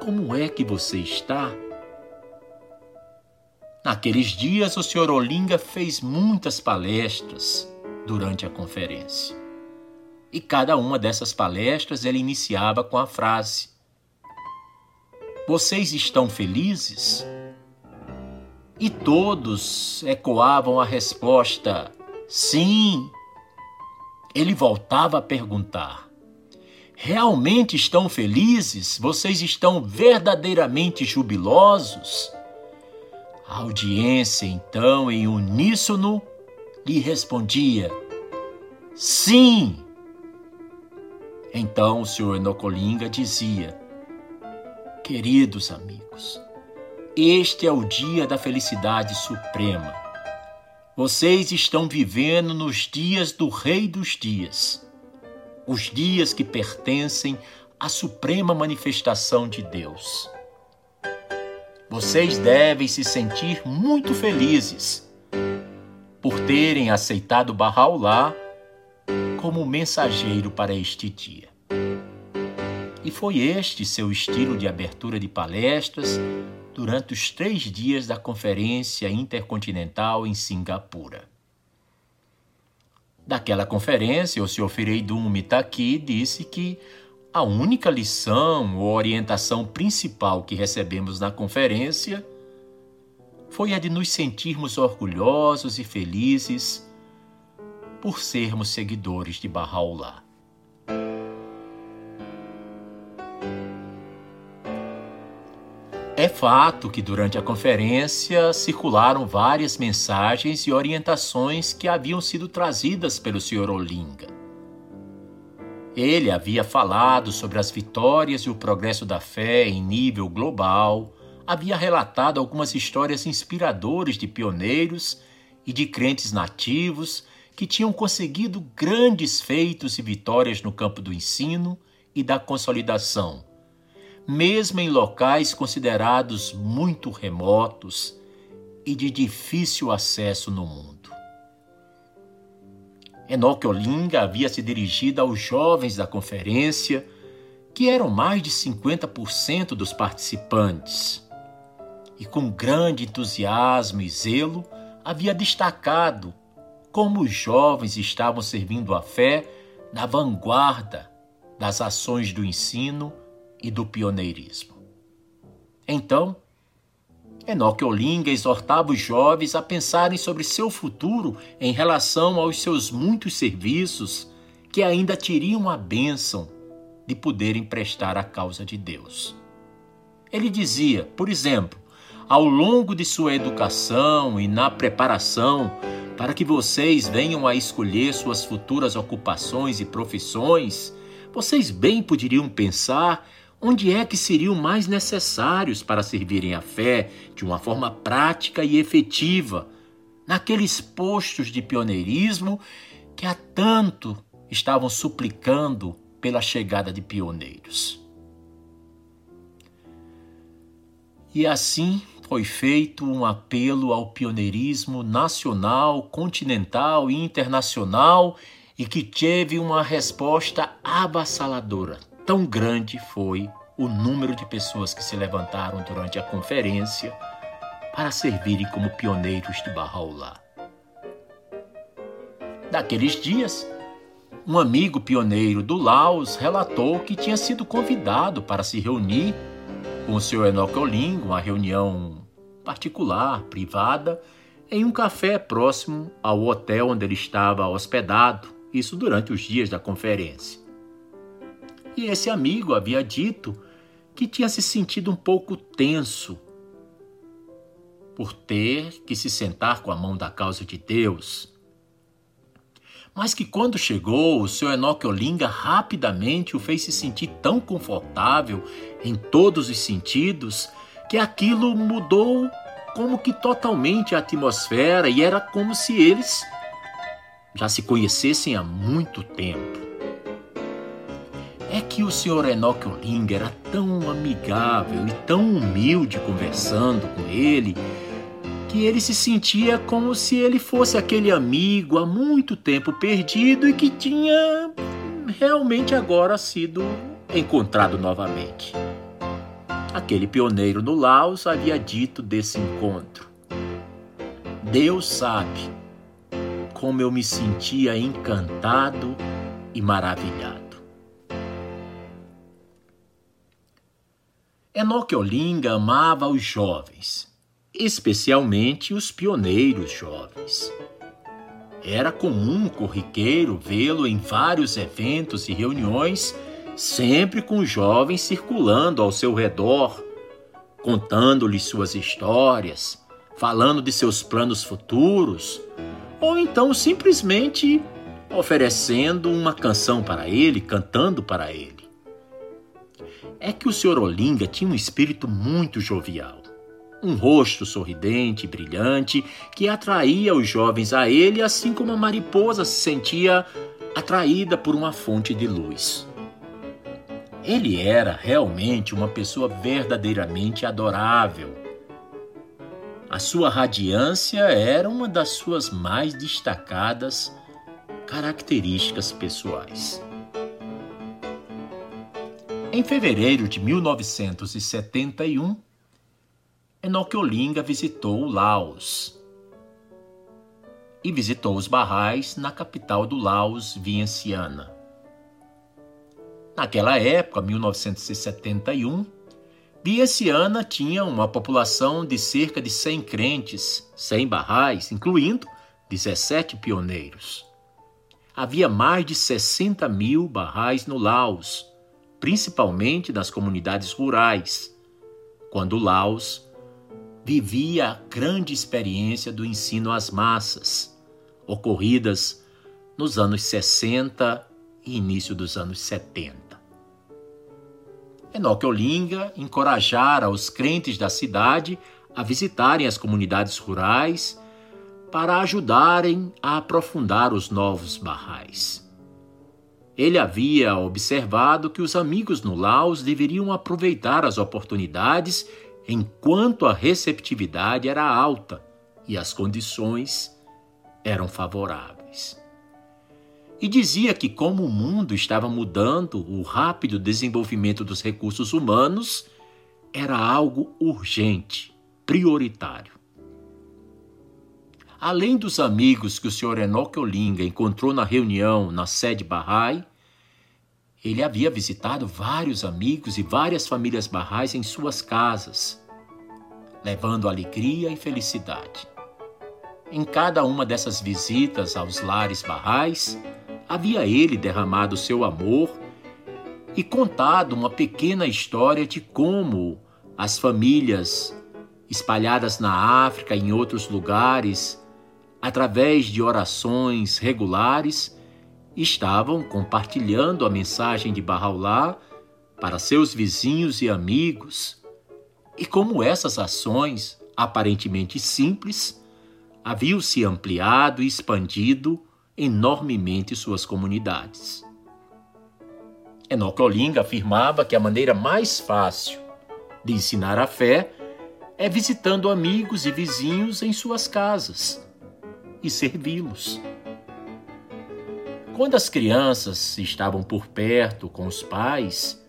Como é que você está? Naqueles dias, o senhor Olinga fez muitas palestras durante a conferência. E cada uma dessas palestras ele iniciava com a frase: Vocês estão felizes? E todos ecoavam a resposta: Sim. Ele voltava a perguntar: Realmente estão felizes? Vocês estão verdadeiramente jubilosos? A audiência, então, em uníssono, lhe respondia: Sim! Então o senhor Enocolinga dizia: Queridos amigos, este é o dia da felicidade suprema. Vocês estão vivendo nos dias do Rei dos Dias, os dias que pertencem à suprema manifestação de Deus. Vocês devem se sentir muito felizes por terem aceitado Bahá'u'lláh como mensageiro para este dia. E foi este seu estilo de abertura de palestras durante os três dias da Conferência Intercontinental em Singapura. Daquela conferência, o Sr. Fereidun Mitaki disse que a única lição ou orientação principal que recebemos na conferência foi a de nos sentirmos orgulhosos e felizes por sermos seguidores de Bahá'u'lláh. É fato que durante a conferência circularam várias mensagens e orientações que haviam sido trazidas pelo Sr. Olinga. Ele havia falado sobre as vitórias e o progresso da fé em nível global, havia relatado algumas histórias inspiradoras de pioneiros e de crentes nativos que tinham conseguido grandes feitos e vitórias no campo do ensino e da consolidação, mesmo em locais considerados muito remotos e de difícil acesso no mundo. Enoque Olinga havia se dirigido aos jovens da conferência, que eram mais de 50% dos participantes. E com grande entusiasmo e zelo, havia destacado como os jovens estavam servindo a fé na vanguarda das ações do ensino e do pioneirismo. Então, Enoque Olinga exortava os jovens a pensarem sobre seu futuro em relação aos seus muitos serviços que ainda teriam a bênção de poderem prestar à causa de Deus. Ele dizia, por exemplo, ao longo de sua educação e na preparação para que vocês venham a escolher suas futuras ocupações e profissões, vocês bem poderiam pensar onde é que seriam mais necessários para servirem a fé de uma forma prática e efetiva, naqueles postos de pioneirismo que há tanto estavam suplicando pela chegada de pioneiros. E assim foi feito um apelo ao pioneirismo nacional, continental e internacional e que teve uma resposta avassaladora Tão grande foi o número de pessoas que se levantaram durante a conferência para servirem como pioneiros de Bahá'u'lláh. Daqueles dias, um amigo pioneiro do Laos relatou que tinha sido convidado para se reunir com o Sr. Enoch Oling, uma reunião particular, privada, em um café próximo ao hotel onde ele estava hospedado, isso durante os dias da conferência. E esse amigo havia dito que tinha se sentido um pouco tenso por ter que se sentar com a mão da causa de Deus. Mas que quando chegou, o seu Enoque Olinga rapidamente o fez se sentir tão confortável em todos os sentidos que aquilo mudou como que totalmente a atmosfera e era como se eles já se conhecessem há muito tempo. É que o senhor Enoque Olinga era tão amigável e tão humilde conversando com ele que ele se sentia como se ele fosse aquele amigo há muito tempo perdido e que tinha realmente agora sido encontrado novamente. Aquele pioneiro no Laos havia dito desse encontro: Deus sabe como eu me sentia encantado e maravilhado. Enoque Olinga amava os jovens, especialmente os pioneiros jovens. Era comum corriqueiro vê-lo em vários eventos e reuniões, sempre com jovens circulando ao seu redor, contando-lhes suas histórias, falando de seus planos futuros, ou então simplesmente oferecendo uma canção para ele, cantando para ele é que o Sr. Olinga tinha um espírito muito jovial. Um rosto sorridente e brilhante que atraía os jovens a ele, assim como a mariposa se sentia atraída por uma fonte de luz. Ele era realmente uma pessoa verdadeiramente adorável. A sua radiância era uma das suas mais destacadas características pessoais. Em fevereiro de 1971, Enoque Olinga visitou Laos e visitou os barrais na capital do Laos, Vientiane. Naquela época, 1971, Vientiane tinha uma população de cerca de 100 crentes, 100 barrais, incluindo 17 pioneiros. Havia mais de 60 mil barrais no Laos, principalmente das comunidades rurais, quando Laos vivia a grande experiência do ensino às massas, ocorridas nos anos 60 e início dos anos 70. Enoque Olinga encorajara os crentes da cidade a visitarem as comunidades rurais para ajudarem a aprofundar os novos barrais. Ele havia observado que os amigos no Laos deveriam aproveitar as oportunidades enquanto a receptividade era alta e as condições eram favoráveis. E dizia que, como o mundo estava mudando, o rápido desenvolvimento dos recursos humanos era algo urgente, prioritário. Além dos amigos que o Sr. Enoque Olinga encontrou na reunião na sede Bahá'í, ele havia visitado vários amigos e várias famílias barrais em suas casas, levando alegria e felicidade. Em cada uma dessas visitas aos lares barrais, havia ele derramado seu amor e contado uma pequena história de como as famílias espalhadas na África e em outros lugares através de orações regulares, estavam compartilhando a mensagem de Bahá'u'lláh para seus vizinhos e amigos, e como essas ações, aparentemente simples, haviam se ampliado e expandido enormemente suas comunidades. Enoch afirmava que a maneira mais fácil de ensinar a fé é visitando amigos e vizinhos em suas casas e servi-los. Quando as crianças estavam por perto com os pais,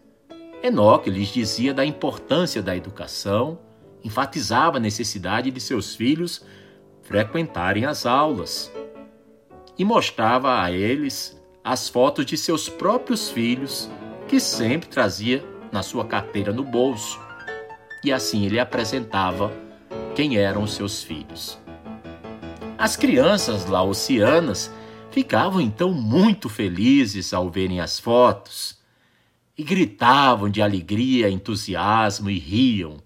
Enoque lhes dizia da importância da educação, enfatizava a necessidade de seus filhos frequentarem as aulas e mostrava a eles as fotos de seus próprios filhos que sempre trazia na sua carteira no bolso. E assim ele apresentava quem eram seus filhos. As crianças laocianas ficavam então muito felizes ao verem as fotos e gritavam de alegria, entusiasmo e riam.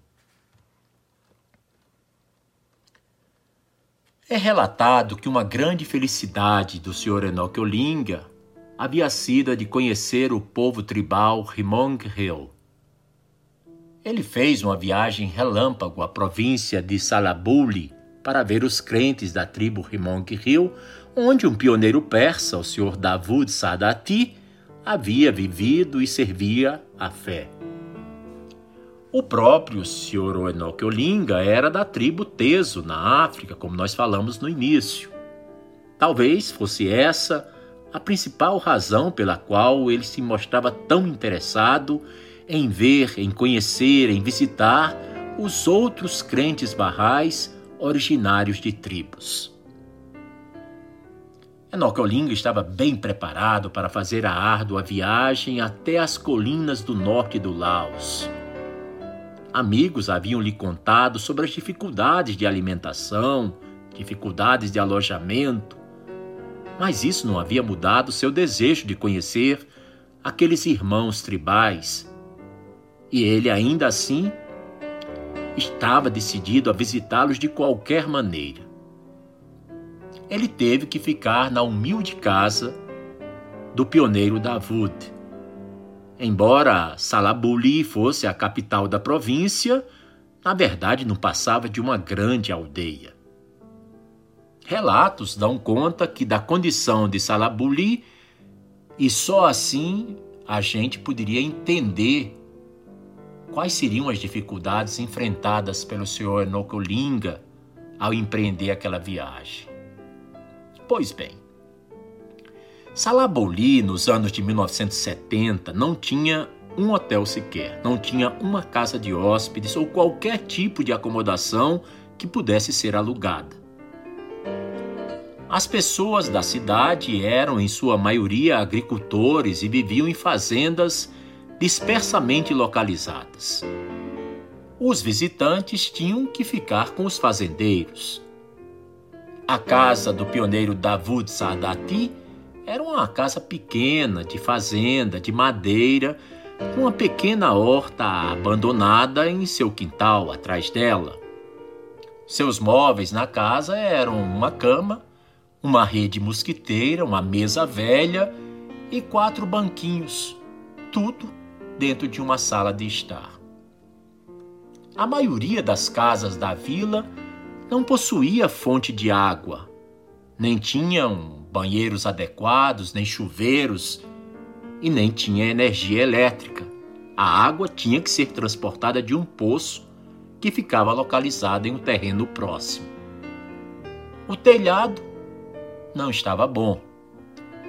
É relatado que uma grande felicidade do Sr. Enoque Olinga havia sido a de conhecer o povo tribal Rimong Hill. Ele fez uma viagem relâmpago à província de Salabuli, para ver os crentes da tribo Rimong Hill, onde um pioneiro persa, o Sr. Davud Sadati, havia vivido e servia a fé. O próprio Sr. Enoque Olinga era da tribo Teso, na África, como nós falamos no início. Talvez fosse essa a principal razão pela qual ele se mostrava tão interessado em ver, em conhecer, em visitar os outros crentes barrais originários de tribos. Enoque Olinga estava bem preparado para fazer a árdua viagem até as colinas do norte do Laos. Amigos haviam lhe contado sobre as dificuldades de alimentação, dificuldades de alojamento, mas isso não havia mudado seu desejo de conhecer aqueles irmãos tribais. E ele ainda assim estava decidido a visitá-los de qualquer maneira. Ele teve que ficar na humilde casa do pioneiro Davud. Embora Salabuli fosse a capital da província, na verdade não passava de uma grande aldeia. Relatos dão conta que da condição de Salabuli, e só assim a gente poderia entender quais seriam as dificuldades enfrentadas pelo senhor Nocolinga ao empreender aquela viagem. Pois bem, Salaboli, nos anos de 1970, não tinha um hotel sequer, não tinha uma casa de hóspedes ou qualquer tipo de acomodação que pudesse ser alugada. As pessoas da cidade eram, em sua maioria, agricultores e viviam em fazendas dispersamente localizadas. Os visitantes tinham que ficar com os fazendeiros. A casa do pioneiro Davud Sadati era uma casa pequena, de fazenda, de madeira, com uma pequena horta abandonada em seu quintal atrás dela. Seus móveis na casa eram uma cama, uma rede mosquiteira, uma mesa velha e quatro banquinhos, tudo dentro de uma sala de estar. A maioria das casas da vila não possuía fonte de água, nem tinham banheiros adequados, nem chuveiros e nem tinha energia elétrica. A água tinha que ser transportada de um poço que ficava localizado em um terreno próximo. O telhado não estava bom.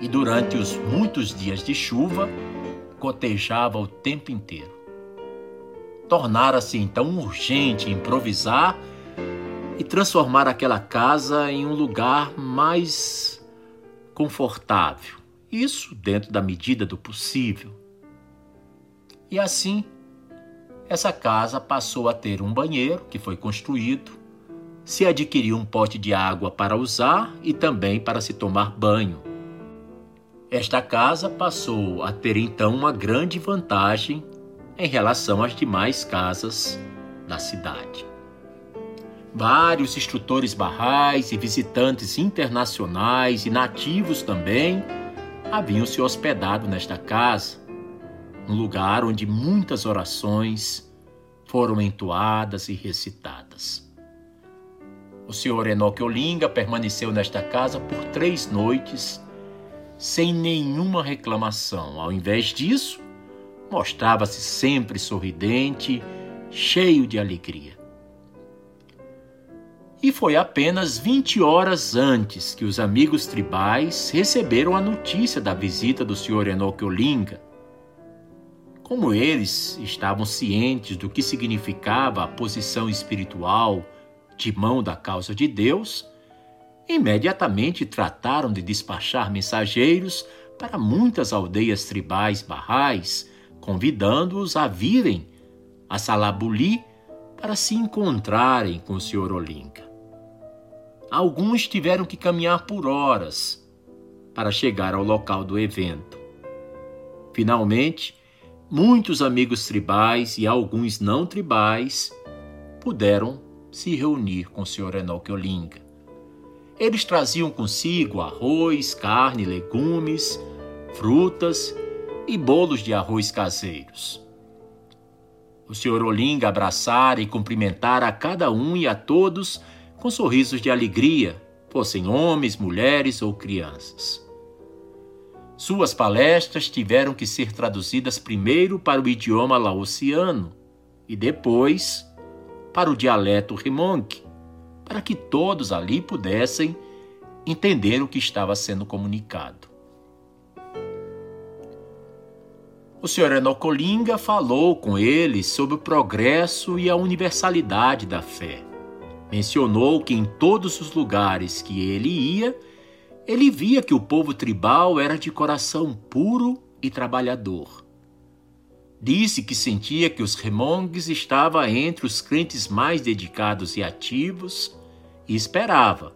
E durante os muitos dias de chuva, cotejava o tempo inteiro. Tornara-se então urgente improvisar e transformar aquela casa em um lugar mais confortável. Isso dentro da medida do possível. E assim, essa casa passou a ter um banheiro que foi construído, se adquiriu um pote de água para usar e também para se tomar banho. Esta casa passou a ter então uma grande vantagem em relação às demais casas da cidade. Vários instrutores barrais e visitantes internacionais e nativos também haviam se hospedado nesta casa, um lugar onde muitas orações foram entoadas e recitadas. O senhor Enoque Olinga permaneceu nesta casa por três noites, sem nenhuma reclamação. Ao invés disso, mostrava-se sempre sorridente, cheio de alegria. E foi apenas 20 horas antes que os amigos tribais receberam a notícia da visita do senhor Enoque Olinga. Como eles estavam cientes do que significava a posição espiritual de mão da causa de Deus, imediatamente trataram de despachar mensageiros para muitas aldeias tribais barrais, convidando-os a virem a Salabuli para se encontrarem com o Sr. Olinka. Alguns tiveram que caminhar por horas para chegar ao local do evento. Finalmente, muitos amigos tribais e alguns não tribais puderam se reunir com o Sr. Enoque Olinga. Eles traziam consigo arroz, carne, legumes, frutas e bolos de arroz caseiros. O Sr. Olinga abraçara e cumprimentara a cada um e a todos com sorrisos de alegria, fossem homens, mulheres ou crianças. Suas palestras tiveram que ser traduzidas primeiro para o idioma laosiano e depois para o dialeto Hmong, para que todos ali pudessem entender o que estava sendo comunicado. O Sr. Enocolinga falou com eles sobre o progresso e a universalidade da fé. Mencionou que em todos os lugares que ele ia, ele via que o povo tribal era de coração puro e trabalhador. Disse que sentia que os Remongues estavam entre os crentes mais dedicados e ativos e esperava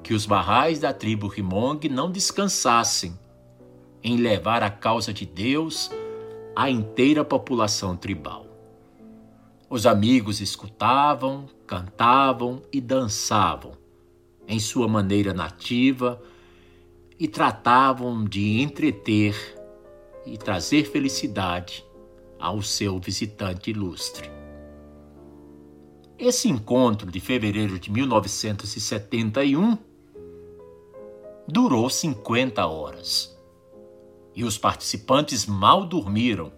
que os barrais da tribo Rimong não descansassem em levar a causa de Deus à inteira população tribal. Os amigos escutavam, cantavam e dançavam em sua maneira nativa e tratavam de entreter e trazer felicidade ao seu visitante ilustre. Esse encontro de fevereiro de 1971 durou 50 horas e os participantes mal dormiram,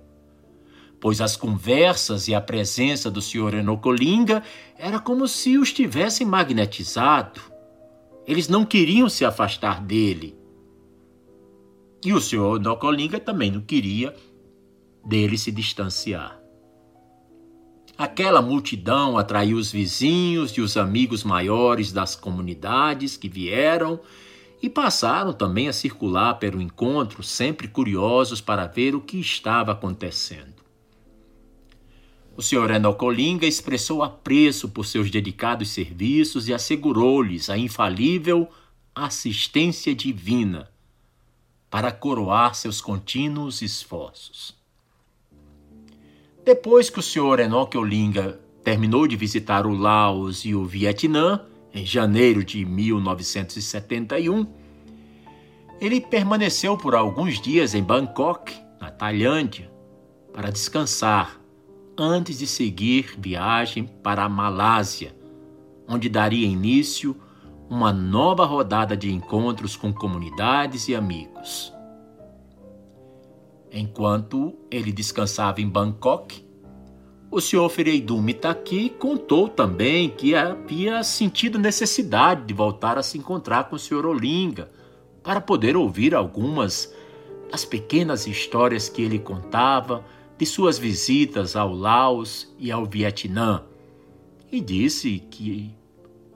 pois as conversas e a presença do Sr. Enocolinga era como se os tivessem magnetizado. Eles não queriam se afastar dele. E o senhor Nocolinga também não queria dele se distanciar. Aquela multidão atraiu os vizinhos e os amigos maiores das comunidades que vieram e passaram também a circular pelo encontro, sempre curiosos para ver o que estava acontecendo. O senhor Enocolinga expressou apreço por seus dedicados serviços e assegurou-lhes a infalível assistência divina para coroar seus contínuos esforços. Depois que o senhor Enocolinga terminou de visitar o Laos e o Vietnã, em janeiro de 1971, ele permaneceu por alguns dias em Bangkok, na Tailândia, para descansar antes de seguir viagem para a Malásia, onde daria início uma nova rodada de encontros com comunidades e amigos. Enquanto ele descansava em Bangkok, o senhor Fereidum Mitaki contou também que havia sentido necessidade de voltar a se encontrar com o senhor Olinga para poder ouvir algumas das pequenas histórias que ele contava de suas visitas ao Laos e ao Vietnã e disse que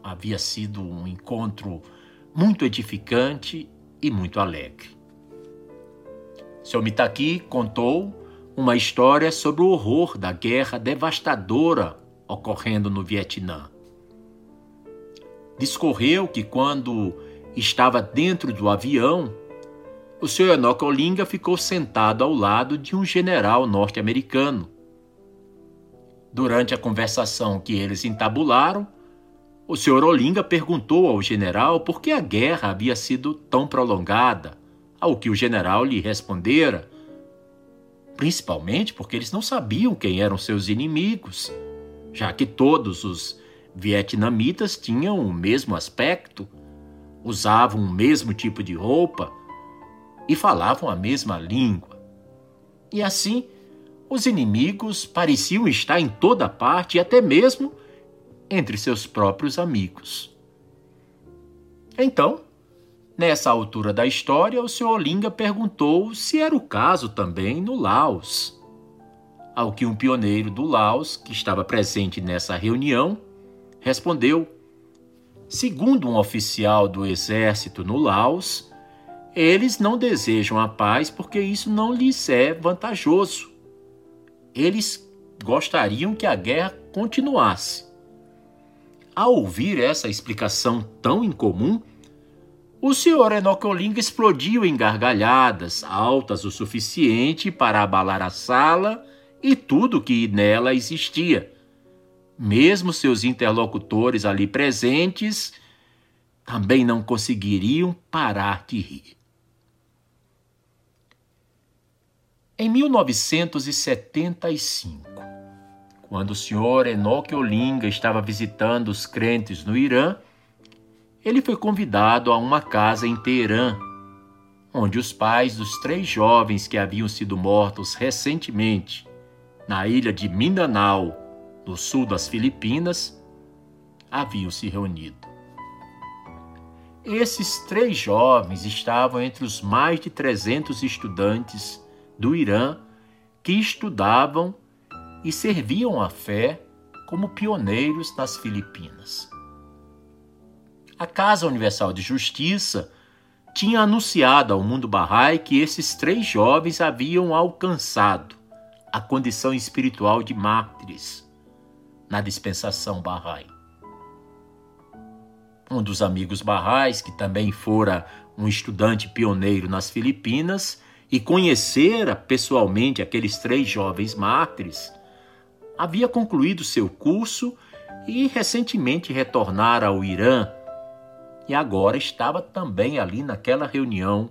havia sido um encontro muito edificante e muito alegre. Seu Mitaki contou uma história sobre o horror da guerra devastadora ocorrendo no Vietnã. Discorreu que quando estava dentro do avião, o Sr. Enoch Olinga ficou sentado ao lado de um general norte-americano. Durante a conversação que eles entabularam, o Sr. Olinga perguntou ao general por que a guerra havia sido tão prolongada, ao que o general lhe respondera, principalmente porque eles não sabiam quem eram seus inimigos, já que todos os vietnamitas tinham o mesmo aspecto, usavam o mesmo tipo de roupa e falavam a mesma língua. E assim, os inimigos pareciam estar em toda parte e até mesmo entre seus próprios amigos. Então, nessa altura da história, o Sr. Olinga perguntou se era o caso também no Laos. Ao que um pioneiro do Laos, que estava presente nessa reunião, respondeu: Segundo um oficial do exército no Laos, eles não desejam a paz porque isso não lhes é vantajoso. Eles gostariam que a guerra continuasse. Ao ouvir essa explicação tão incomum, o senhor Enocolinga explodiu em gargalhadas, altas o suficiente para abalar a sala e tudo que nela existia. Mesmo seus interlocutores ali presentes também não conseguiriam parar de rir. Em 1975, quando o senhor Enoque Olinga estava visitando os crentes no Irã, ele foi convidado a uma casa em Teherã, onde os pais dos três jovens que haviam sido mortos recentemente na ilha de Mindanao, no sul das Filipinas, haviam se reunido. Esses três jovens estavam entre os mais de 300 estudantes do Irã que estudavam e serviam a fé como pioneiros nas Filipinas. A Casa Universal de Justiça tinha anunciado ao mundo Bahá'í que esses três jovens haviam alcançado a condição espiritual de mártires na dispensação Bahá'í. Um dos amigos Barrais, que também fora um estudante pioneiro nas Filipinas e conhecera pessoalmente aqueles três jovens mártires, havia concluído seu curso e recentemente retornara ao Irã e agora estava também ali naquela reunião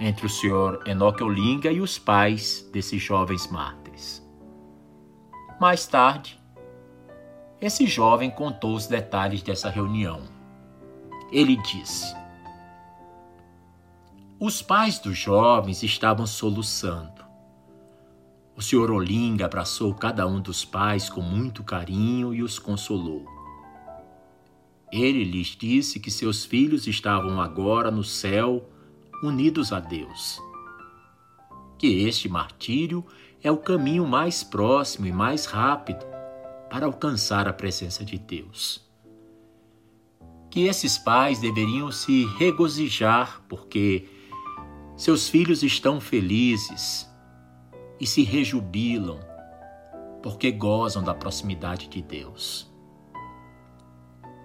entre o senhor Enoque Olinga e os pais desses jovens mártires. Mais tarde, esse jovem contou os detalhes dessa reunião. Ele disse: Os pais dos jovens estavam soluçando. O senhor Olinga abraçou cada um dos pais com muito carinho e os consolou. Ele lhes disse que seus filhos estavam agora no céu, unidos a Deus. Que este martírio é o caminho mais próximo e mais rápido para alcançar a presença de Deus. Que esses pais deveriam se regozijar porque seus filhos estão felizes e se rejubilam porque gozam da proximidade de Deus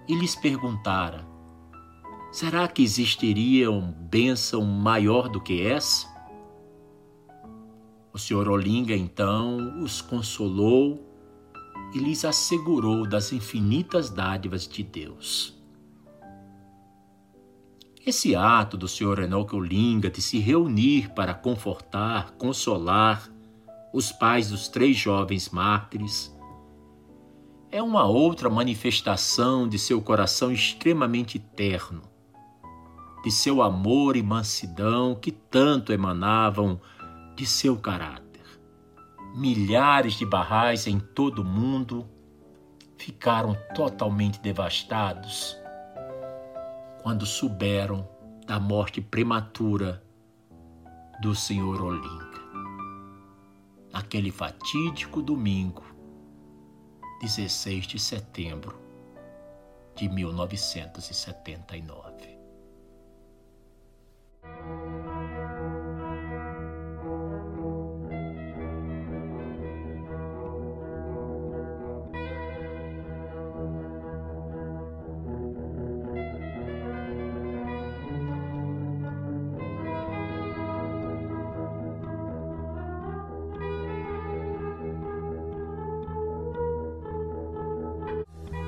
e lhes perguntara: Será que existiria uma bênção maior do que essa? O senhor Olinga então os consolou e lhes assegurou das infinitas dádivas de Deus. Esse ato do senhor Enoque Olinga de se reunir para confortar, consolar os pais dos três jovens mártires é uma outra manifestação de seu coração extremamente terno, de seu amor e mansidão que tanto emanavam de seu caráter. Milhares de barrais em todo o mundo ficaram totalmente devastados quando souberam da morte prematura do Senhor Olinga. Naquele fatídico domingo, 16 de setembro de 1979.